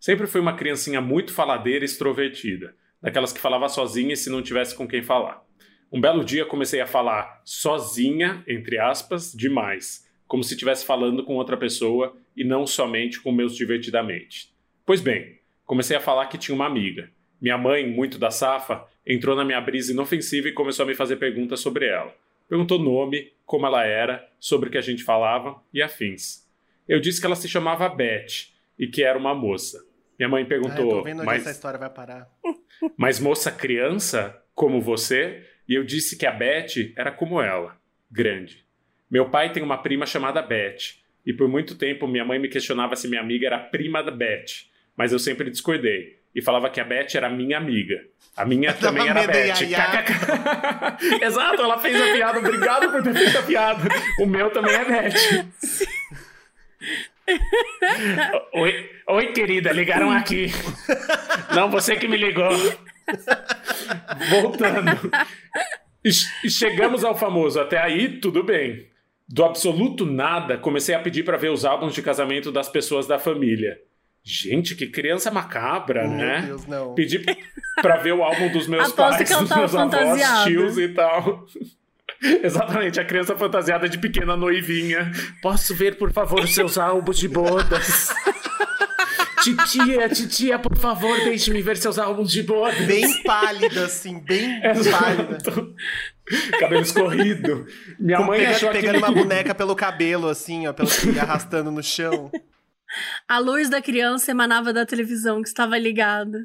Sempre fui uma criancinha muito faladeira e extrovertida, daquelas que falava sozinha e se não tivesse com quem falar. Um belo dia comecei a falar sozinha, entre aspas, demais, como se estivesse falando com outra pessoa e não somente com meus divertidamente. Pois bem, comecei a falar que tinha uma amiga. Minha mãe, muito da safa, entrou na minha brisa inofensiva e começou a me fazer perguntas sobre ela. Perguntou nome, como ela era, sobre o que a gente falava e afins. Eu disse que ela se chamava Beth e que era uma moça. Minha mãe Ah, eu perguntou, tô vendo onde mas, essa história vai parar. <laughs> mas moça criança, como você? E eu disse que a Beth era como ela, grande. Meu pai tem uma prima chamada Beth, e por muito tempo minha mãe me questionava se minha amiga era prima da Beth, mas eu sempre discordei e falava que a Beth era minha amiga. A minha <laughs> também era Beth. <laughs> Exato, ela fez a piada. Obrigado por ter feito a piada. O meu também é Beth. Oi, oi, querida, ligaram aqui. <laughs> Não, você que me ligou. <laughs> Voltando. E, chegamos ao famoso. Até aí, tudo bem. Do absoluto nada, comecei a pedir para ver os álbuns de casamento das pessoas da família. Gente, que criança macabra, né? Meu Deus, não. Pedi pra ver o álbum dos meus Aposto pais, dos meus avós, tios e tal. <laughs> Exatamente, a criança fantasiada de pequena noivinha. Posso ver, por favor, os seus álbuns de bodas? <laughs> titia, titia, por favor, deixe-me ver seus álbuns de bodas. Bem pálida, assim, bem pálida. Cabelo escorrido. Minha Com- mãe pega- achou pegando aquele... uma boneca pelo cabelo, assim, ó, pelo, arrastando no chão. A luz da criança emanava da televisão que estava ligada.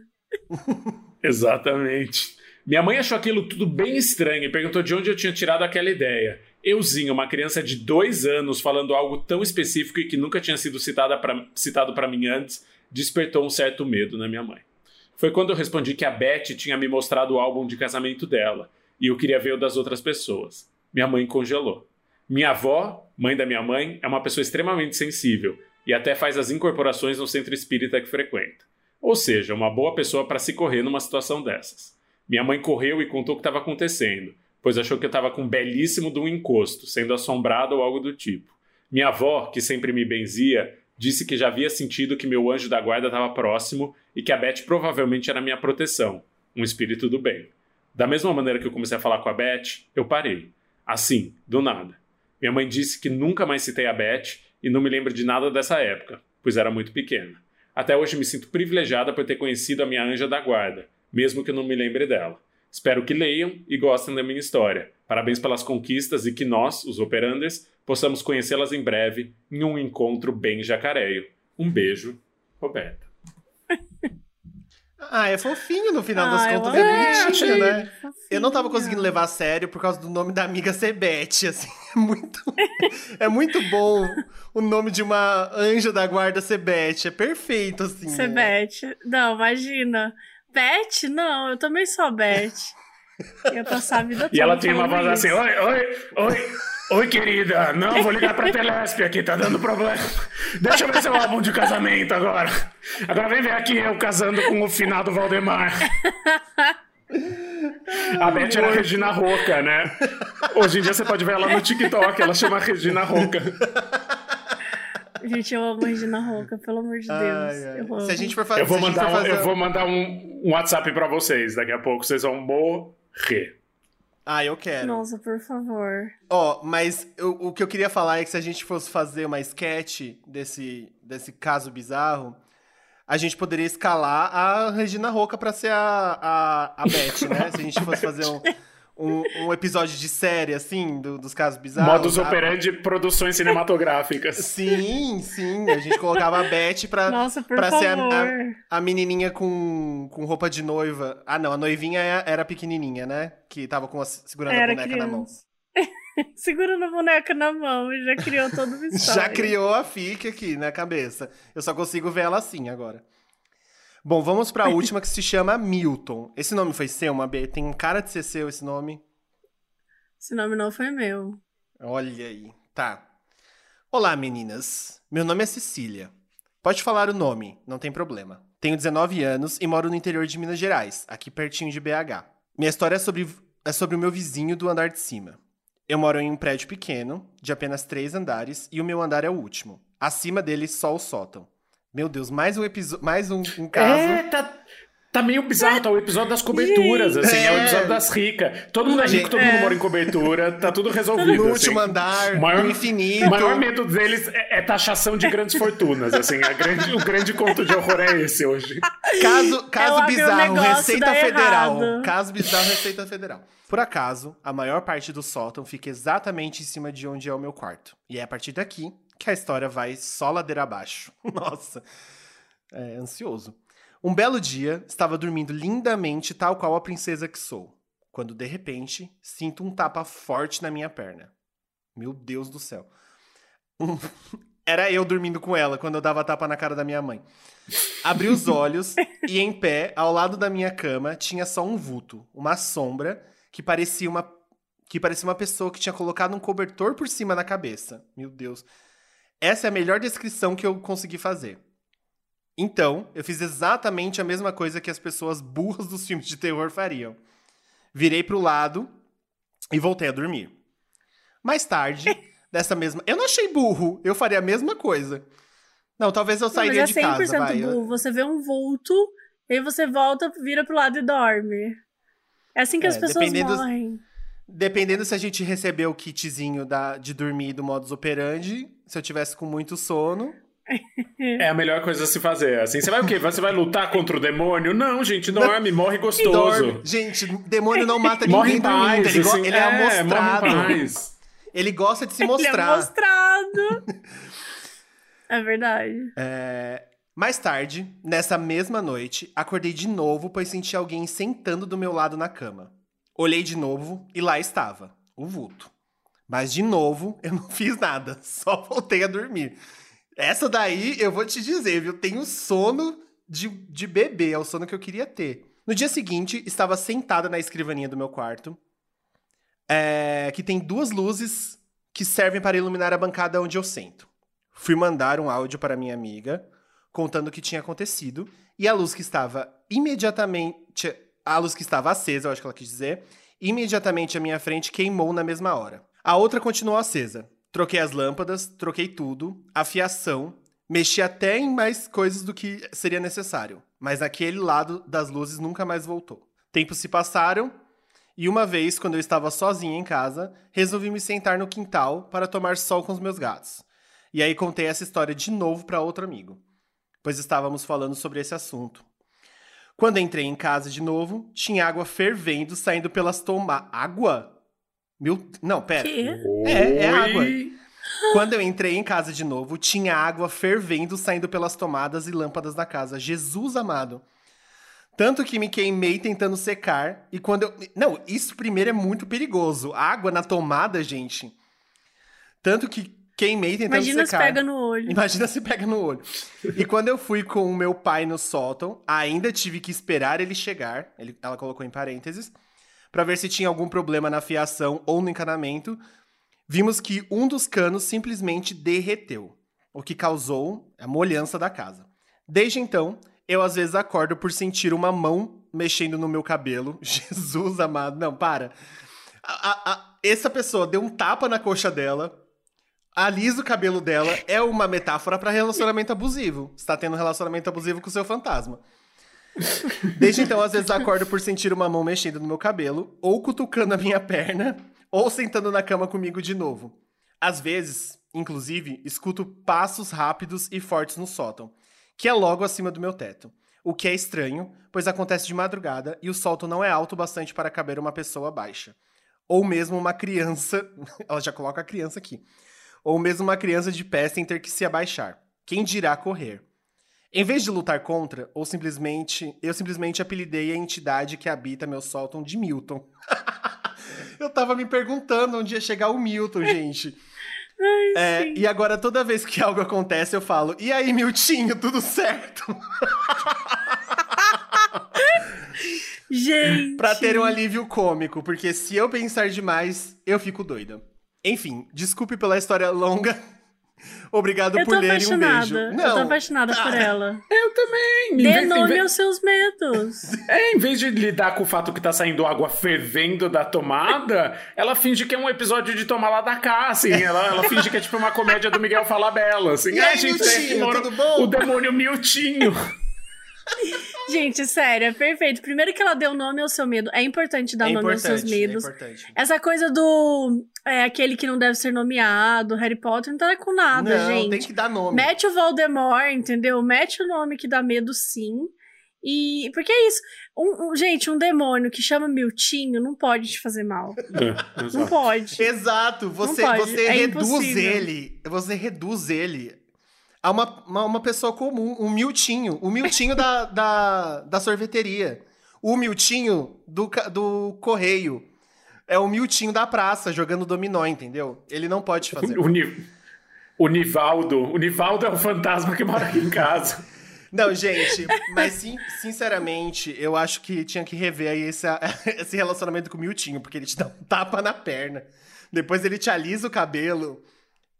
Exatamente. Minha mãe achou aquilo tudo bem estranho e perguntou de onde eu tinha tirado aquela ideia. Euzinho, uma criança de dois anos, falando algo tão específico e que nunca tinha sido citada pra, citado para mim antes, despertou um certo medo na minha mãe. Foi quando eu respondi que a Beth tinha me mostrado o álbum de casamento dela e eu queria ver o das outras pessoas. Minha mãe congelou. Minha avó, mãe da minha mãe, é uma pessoa extremamente sensível e até faz as incorporações no centro espírita que frequenta. Ou seja, uma boa pessoa para se correr numa situação dessas. Minha mãe correu e contou o que estava acontecendo, pois achou que eu estava com um belíssimo de um encosto, sendo assombrado ou algo do tipo. Minha avó, que sempre me benzia, disse que já havia sentido que meu anjo da guarda estava próximo e que a Beth provavelmente era minha proteção, um espírito do bem. Da mesma maneira que eu comecei a falar com a Beth, eu parei. Assim, do nada. Minha mãe disse que nunca mais citei a Beth e não me lembro de nada dessa época, pois era muito pequena. Até hoje me sinto privilegiada por ter conhecido a minha anja da guarda, mesmo que eu não me lembre dela. Espero que leiam e gostem da minha história. Parabéns pelas conquistas e que nós, os operanders, possamos conhecê-las em breve em um encontro bem jacareio. Um beijo, Roberta. Ah, é fofinho no final Ah, das eu contas, é bonitinho, né? Eu não tava conseguindo levar a sério por causa do nome da amiga Sebete, assim. <laughs> É muito, é muito bom o nome de uma anja da guarda Sebete. É perfeito, assim. Você né? Não, imagina. Beth? Não, eu também sou a Beth. Eu ia passar a vida toda <laughs> E ela tem uma voz assim. Oi, oi, oi, oi, querida. Não, vou ligar pra Telesp aqui, tá dando problema. Deixa eu ver seu álbum de casamento agora. Agora vem ver aqui eu casando com o finado Valdemar. A Beth era a Regina Roca, né? Hoje em dia você pode ver ela no TikTok, ela chama Regina Roca. Gente, eu amo Regina Roca, pelo amor de Deus. Ai, ai. Eu amo. Se a gente for fazer. Eu vou a mandar, um, fazer... eu vou mandar um, um WhatsApp pra vocês daqui a pouco, vocês vão morrer. Ah, eu quero. Nossa, por favor. Ó, mas eu- o que eu queria falar é que se a gente fosse fazer uma sketch desse, desse caso bizarro, a gente poderia escalar a Regina Roca pra ser a, a, a Beth, né? Se a gente fosse <laughs> fazer um, um, um episódio de série, assim, do- dos casos bizarros. Modus A- operandi produções cinematográficas. <laughs> Sim, sim. A gente colocava a Beth pra, Nossa, pra ser a- favor. a menininha com, com roupa de noiva. Ah, não, a noivinha é- era pequenininha, né? Que tava com a, segurando a Era boneca na mão. criança. <laughs> Segurando a boneca na mão e já criou toda uma história. Já criou a fique aqui na cabeça. Eu só consigo ver ela assim agora. Bom, vamos pra <laughs> última que se chama Milton. Esse nome foi seu, Mabê? Tem cara de ser seu esse nome? Esse nome não foi meu. Olha aí. Tá. Olá, meninas. Meu nome é Cecília. Pode falar o nome, não tem problema. Tenho 19 anos e moro no interior de Minas Gerais, aqui pertinho de BH. Minha história é sobre, é sobre o meu vizinho do andar de cima. Eu moro em um prédio pequeno, de apenas três andares, e o meu andar é o último. Acima dele, só o sótão. Meu Deus, mais um episódio, mais um, um caso. É, tá, tá meio bizarro, tá o episódio das coberturas, assim, é. o É. episódio das ricas. Todo mundo é rico, todo É. mundo mora em cobertura, tá tudo resolvido. No assim. último andar, O maior- no infinito. O maior medo deles é, é taxação de grandes fortunas, assim, a grande- o grande conto de horror é esse hoje. Caso, caso bizarro, Receita Federal. errado. Caso bizarro, Receita Federal. Por acaso, a maior parte do sótão fica exatamente em cima de onde é o meu quarto. E é a partir daqui que a história vai só ladeira abaixo. <laughs> Nossa, é ansioso. Um belo dia, estava dormindo lindamente, tal qual a princesa que sou, quando de repente sinto um tapa forte na minha perna. Meu Deus do céu. Um- <laughs> Era eu dormindo com ela quando eu dava tapa na cara da minha mãe. Abri os olhos <laughs> e em pé, ao lado da minha cama, tinha só um vulto, uma sombra que parecia uma que parecia uma pessoa que tinha colocado um cobertor por cima da cabeça. Meu Deus. Essa é a melhor descrição que eu consegui fazer. Então, eu fiz exatamente a mesma coisa que as pessoas burras dos filmes de terror fariam. Virei pro lado e voltei a dormir. Mais tarde, <laughs> dessa mesma. Eu não achei burro, eu faria a mesma coisa. Não, talvez eu Não, sairia mas é de casa. 100% vai. Burro. Você vê um vulto, e aí você volta, vira pro lado e dorme. É assim que É, as pessoas dependendo- morrem. Dependendo se a gente receber o kitzinho da, de dormir do modus operandi, se eu tivesse com muito sono. <laughs> É a melhor coisa a se fazer. Assim, você vai o quê? Você vai lutar contra o demônio? Não, gente, dorme, morre gostoso. dorme. Gente, demônio não mata Morre ninguém dormindo. paz. Ele, assim, ele é, amostrado. Em paz. Ele gosta de se Ele é mostrar. mostrado. <laughs> é verdade. É, Mais tarde, nessa mesma noite, acordei de novo, pois senti alguém sentando do meu lado na cama. Olhei de novo e lá estava, o vulto. Mas de novo, <laughs> eu não fiz nada, só voltei a dormir. Essa daí, eu vou te dizer, viu? Tenho sono de, de bebê, é o sono que eu queria ter. No dia seguinte, estava sentada na escrivaninha do meu quarto, é, que tem duas luzes que servem para iluminar a bancada onde eu sento. Fui mandar um áudio para minha amiga, contando o que tinha acontecido, e a luz que estava imediatamente. A luz que estava acesa, eu acho que ela quis dizer, imediatamente à minha frente queimou na mesma hora. A outra continuou acesa. Troquei as lâmpadas, troquei tudo, a fiação, mexi até em mais coisas do que seria necessário. Mas aquele lado das luzes nunca mais voltou. Tempos se passaram, e uma vez, quando eu estava sozinha em casa, resolvi me sentar no quintal para tomar sol com os meus gatos. E aí contei essa história de novo para outro amigo, pois estávamos falando sobre esse assunto. Quando entrei em casa de novo, tinha água fervendo saindo pelas tomadas. Água? Meu, não, pera. Quê? É, é água. Quando eu entrei em casa de novo, tinha água fervendo saindo pelas tomadas e lâmpadas da casa. Jesus amado. Tanto que me queimei tentando secar. E quando eu. Não, isso primeiro é muito perigoso. Água na tomada, gente. Tanto que queimei tentando Imagina se secar. pega no olho. Imagina se pega no olho. E quando eu fui com o meu pai no sótão, ainda tive que esperar ele chegar. Ele, ela colocou em parênteses. Pra ver se tinha algum problema na fiação ou no encanamento. Vimos que um dos canos simplesmente derreteu, o que causou a molhança da casa. Desde então, eu às vezes acordo por sentir uma mão mexendo no meu cabelo. <laughs> Jesus amado, não, para. A- a- a- essa pessoa deu um tapa na coxa dela, alisa o cabelo dela, é uma metáfora pra relacionamento abusivo. Você tá tendo um relacionamento abusivo com o seu fantasma. Desde então, às vezes acordo por sentir uma mão mexendo no meu cabelo, ou cutucando a minha perna, ou sentando na cama comigo de novo. Às vezes, inclusive, escuto passos rápidos e fortes no sótão, que é logo acima do meu teto. o que é estranho, pois acontece de madrugada e o solto não é alto o bastante para caber uma pessoa baixa. Ou mesmo uma criança. <laughs> Ela já coloca a criança aqui. Ou mesmo uma criança de pé sem ter que se abaixar. Quem dirá correr? Em vez de lutar contra, ou simplesmente, eu simplesmente apelidei a entidade que habita meu sótão de Milton. <laughs> eu tava me perguntando onde ia chegar o Milton, gente. Ai, É, e agora, toda vez que algo acontece, eu falo: E aí, Miltinho, tudo certo? <laughs> Gente. pra ter um alívio cômico, porque se eu pensar demais, eu fico doida. Enfim, desculpe pela história longa. Obrigado Eu por ler e um beijo. apaixonada. Eu tô apaixonada por ela. Eu também. Dê nome vez- aos seus medos. <laughs> É, em vez de lidar com o fato que tá saindo água fervendo da tomada, ela finge que é um episódio de tomar lá da cá, assim. Ela, ela finge que é tipo uma comédia do Miguel Falabella, assim. E "Ah, aí, gente, Miltinho, é que mora tudo bom?" O demônio Miltinho. Gente, sério, é perfeito. Primeiro que ela deu nome ao seu medo. É importante dar É nome aos seus é medos. importante. Essa coisa do. É aquele que não deve ser nomeado, Harry Potter, não tá com nada, Não, gente. tem que dar nome. Mete o Voldemort, entendeu? Mete o nome que dá medo, sim. E. Porque é isso. Um, um- gente, um demônio que chama Miltinho não pode te fazer mal. É, Não pode. Exato, você, pode, você é reduz impossível. ele. Você reduz ele a uma, uma, uma pessoa comum, um Miltinho. O Miltinho da, <laughs> da, da sorveteria. O Miltinho do, do correio. É o Miltinho da praça jogando dominó, entendeu? Ele não pode fazer. O, o Nivaldo. O Nivaldo é o fantasma que mora aqui em casa. <laughs> Não, gente, mas sim- sinceramente, eu acho que tinha que rever aí esse, <laughs> esse relacionamento com o Miltinho, porque ele te dá um tapa na perna. Depois ele te alisa o cabelo.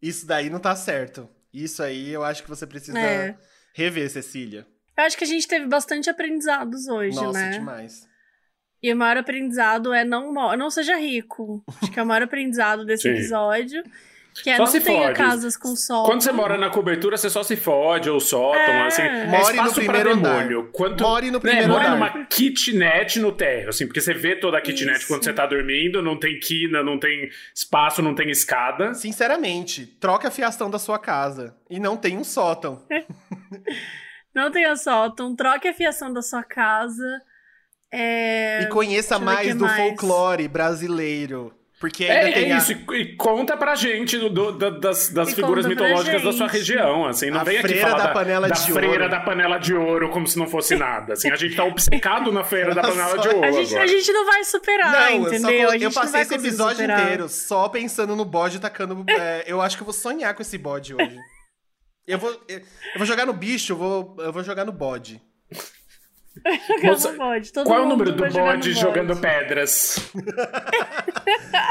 Isso daí não tá certo. Isso aí eu acho que você precisa É. rever, Cecília. Eu acho que a gente teve bastante aprendizados hoje, Nossa, né? demais. E o maior aprendizado é não, não seja rico. Acho que é o maior <laughs> aprendizado desse Sim. episódio. Que é Só não se tenha fode. casas com sol. Quando você mora na cobertura, você só se fode ou sótão, É. assim. É More no espaço pra primeiro andar. demônio. Quanto, More no né, primeiro more andar. numa kitnet no térreo, assim, porque você vê toda a kitnet Isso. quando você tá dormindo, não tem quina, não tem espaço, não tem escada. Sinceramente, troca a fiação da sua casa. E não tem um sótão. <laughs> Não tenha sótão, troque a fiação da sua casa. É... e conheça mais do mais. folclore brasileiro. Porque ainda É, tem é a- isso, e, e conta pra gente do- do- da- das, das E figuras mitológicas da sua região, assim, não A vem aqui freira falar da da, panela da de freira ouro. da panela de ouro como se não fosse nada, assim, a gente tá obcecado na freira da <laughs> panela de A ouro gente, a gente não vai superar, Não, eu, só entendeu? a eu não passei vai esse episódio superar. inteiro só pensando no bode tacando. <laughs> é, eu acho que eu vou sonhar com esse bode hoje. Eu vou, eu, eu vou jogar no bicho, eu vou, eu vou jogar no bode. <laughs> Moça, bode. Todo Qual é o número do bode jogando pedras? <laughs>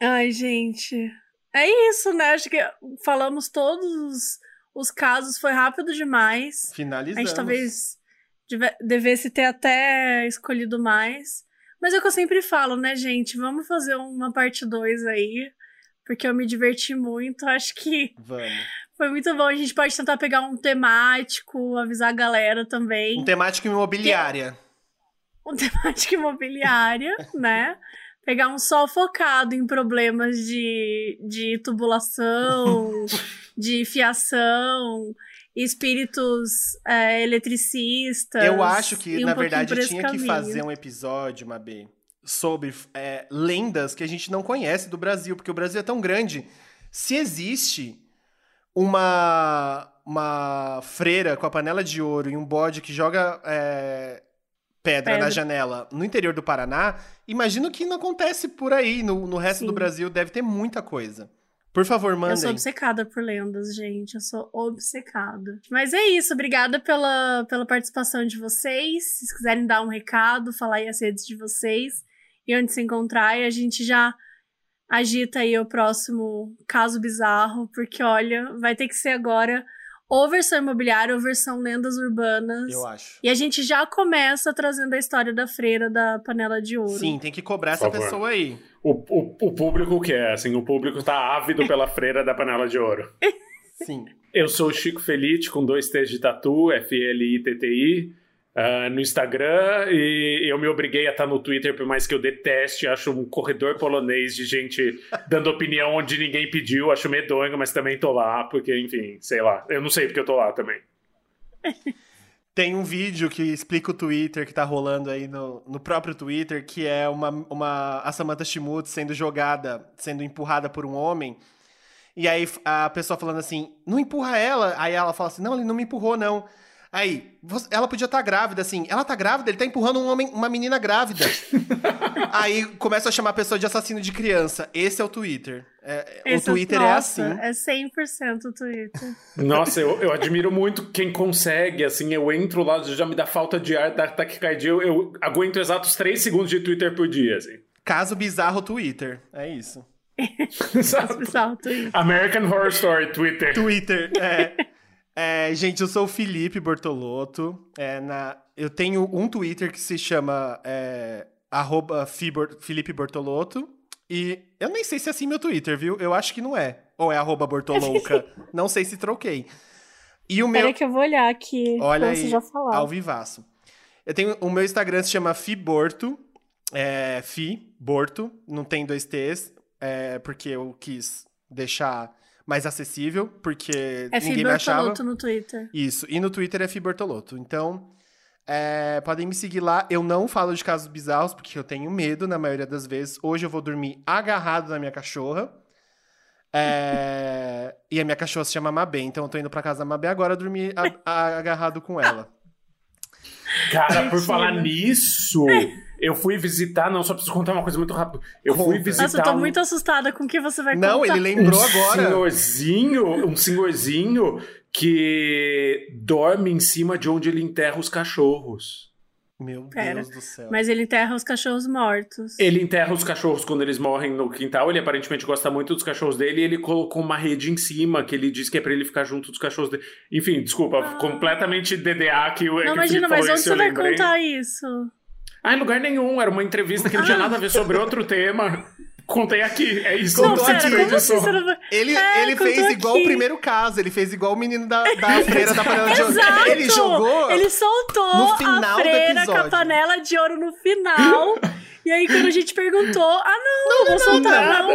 Ai, gente. É isso, né? Acho que falamos todos os- os casos, foi rápido demais. A Finalizamos. gente talvez deve- devesse ter até escolhido mais. Mas é o que eu sempre falo, né, gente? Vamos fazer uma parte 2 aí. Porque eu me diverti muito. Acho que Vamos. Foi muito bom. A gente pode tentar pegar um temático, avisar a galera também. Um temático imobiliária. <laughs> um temática imobiliária, <laughs> né? Pegar um sol focado em problemas de, de tubulação, <laughs> de fiação, espíritos é, eletricistas. Eu acho que, um na verdade, tinha que caminho. fazer um episódio, Mabê, sobre é, lendas que a gente não conhece do Brasil, porque o Brasil é tão grande. Se existe uma, uma freira com a panela de ouro e um bode que joga é, pedra, Pedra. na janela no interior do Paraná, imagino que não acontece por aí. No, no resto Sim. do Brasil deve ter muita coisa. Por favor, Eu sou mandem. obcecada por lendas, gente. Eu sou obcecada. Mas é isso. Obrigada pela, pela participação de vocês. Se quiserem dar um recado, falar aí as redes de vocês e onde se encontrar, e a gente já agita aí o próximo caso bizarro, porque olha, vai ter que ser agora ou versão imobiliária ou versão lendas urbanas. Eu acho. E a gente já começa trazendo a história da freira da panela de ouro. Sim, tem que cobrar essa pessoa aí. O, o, o público quer, assim, o público tá ávido pela <laughs> freira da panela de ouro. Sim. Eu sou o Chico Felite, com dois T's de tatu, F-L-I-T-T-I, ah, no Instagram, e eu me obriguei a estar no Twitter, por mais que eu deteste, acho um corredor polonês de gente <laughs> dando opinião onde ninguém pediu, acho medonho, mas também tô lá, porque, enfim, sei lá, eu não sei porque eu tô lá também. <laughs> Tem um vídeo que explica o Twitter que tá rolando aí no, no próprio Twitter, que é uma, uma a Samantha Schmutz sendo jogada, sendo empurrada por um homem. E aí a pessoa falando assim, não empurra ela. Aí ela fala assim, não, ele não me empurrou, não. Aí, ela podia estar tá grávida, assim. Ela tá grávida, ele tá empurrando um homem, uma menina grávida. <laughs> Aí começa a chamar a pessoa de assassino de criança. Esse é o Twitter. É, Esse, o Twitter é nossa, é assim. É 100% o Twitter. Nossa, eu, eu admiro muito quem consegue, assim. Eu entro lá, já me dá falta de ar, dá taquicardia. Eu, eu aguento exatos 3 segundos de Twitter por dia, assim. Caso bizarro Twitter. É isso. <laughs> Caso bizarro Twitter. American Horror Story Twitter. Twitter, é. <laughs> É, gente, eu sou o Felipe Bortolotto. É, na, eu tenho um Twitter que se chama é, Felipe Bortolotto. E eu nem sei se é assim meu Twitter, viu? Eu acho que não é. Ou é arroba Bortolouca. <laughs> não sei se troquei. E o meu... Peraí que eu vou olhar aqui. Olha aí, já falar. ao vivaço. Eu tenho... O meu Instagram se chama Fiborto. É, Fi, Borto. Não tem dois T's. É, porque eu quis deixar mais acessível, porque é ninguém me achava. É no Twitter. Isso, e no Twitter é Fibortoloto. Então, é, podem me seguir lá. Eu não falo de casos bizarros, porque eu tenho medo na maioria das vezes. Hoje eu vou dormir agarrado na minha cachorra. É, <laughs> e a minha cachorra se chama Mabê, então eu tô indo pra casa da Mabê agora dormir a, a, agarrado com ela. Cara, por falar nisso, eu fui visitar, não, só preciso contar uma coisa muito rápido. Eu Conta. fui visitar. Nossa, eu tô um... muito assustada com o que você vai contar. Não, ele lembrou um agora. Senhorzinho, um senhorzinho que dorme em cima de onde ele enterra os cachorros. Meu Pera, Deus do céu. Mas ele enterra os cachorros mortos. Ele enterra os cachorros quando eles morrem no quintal. Ele aparentemente gosta muito dos cachorros dele e ele colocou uma rede em cima que ele diz que é pra ele ficar junto dos cachorros dele. Enfim, desculpa, ah. completamente DDA que o Não, imagina, mas onde você vai contar isso? Ah, em lugar nenhum. Era uma entrevista que não tinha nada a ver sobre outro tema. Contei aqui, é isso. Não, aqui, como assim, não... Ele, é, ele fez aqui. igual o primeiro caso, ele fez igual o menino da, da <laughs> freira da panela de ouro. Ele jogou. Ele soltou no final a freira com a panela de ouro no final. <laughs> e aí, quando a gente perguntou, ah, não, não, não vou soltar, não.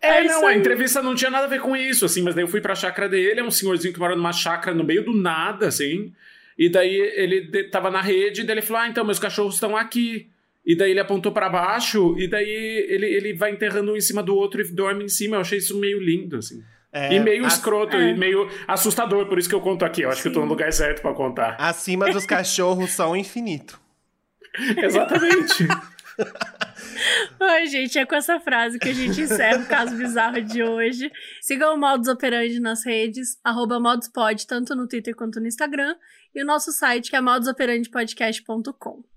É, é não, a entrevista não tinha nada a ver com isso, assim, mas daí eu fui pra chácara dele, é um senhorzinho que mora numa chácara no meio do nada, assim. E daí ele tava na rede, e daí ele falou: Ah, então, meus cachorros estão aqui. E daí ele apontou para baixo, e daí ele, ele vai enterrando um em cima do outro e dorme em cima. Eu achei isso meio lindo, assim. É, e meio escroto, é. e meio assustador, por isso que eu conto aqui. Eu acho Sim. que eu tô no lugar certo para contar. Acima dos cachorros são infinito. <laughs> Exatamente. <laughs> Oi, gente, é com essa frase que a gente encerra o caso bizarro de hoje. Sigam o Modus Operandi nas redes, arroba moduspod, tanto no Twitter quanto no Instagram, e o nosso site que é modusoperandipodcast.com.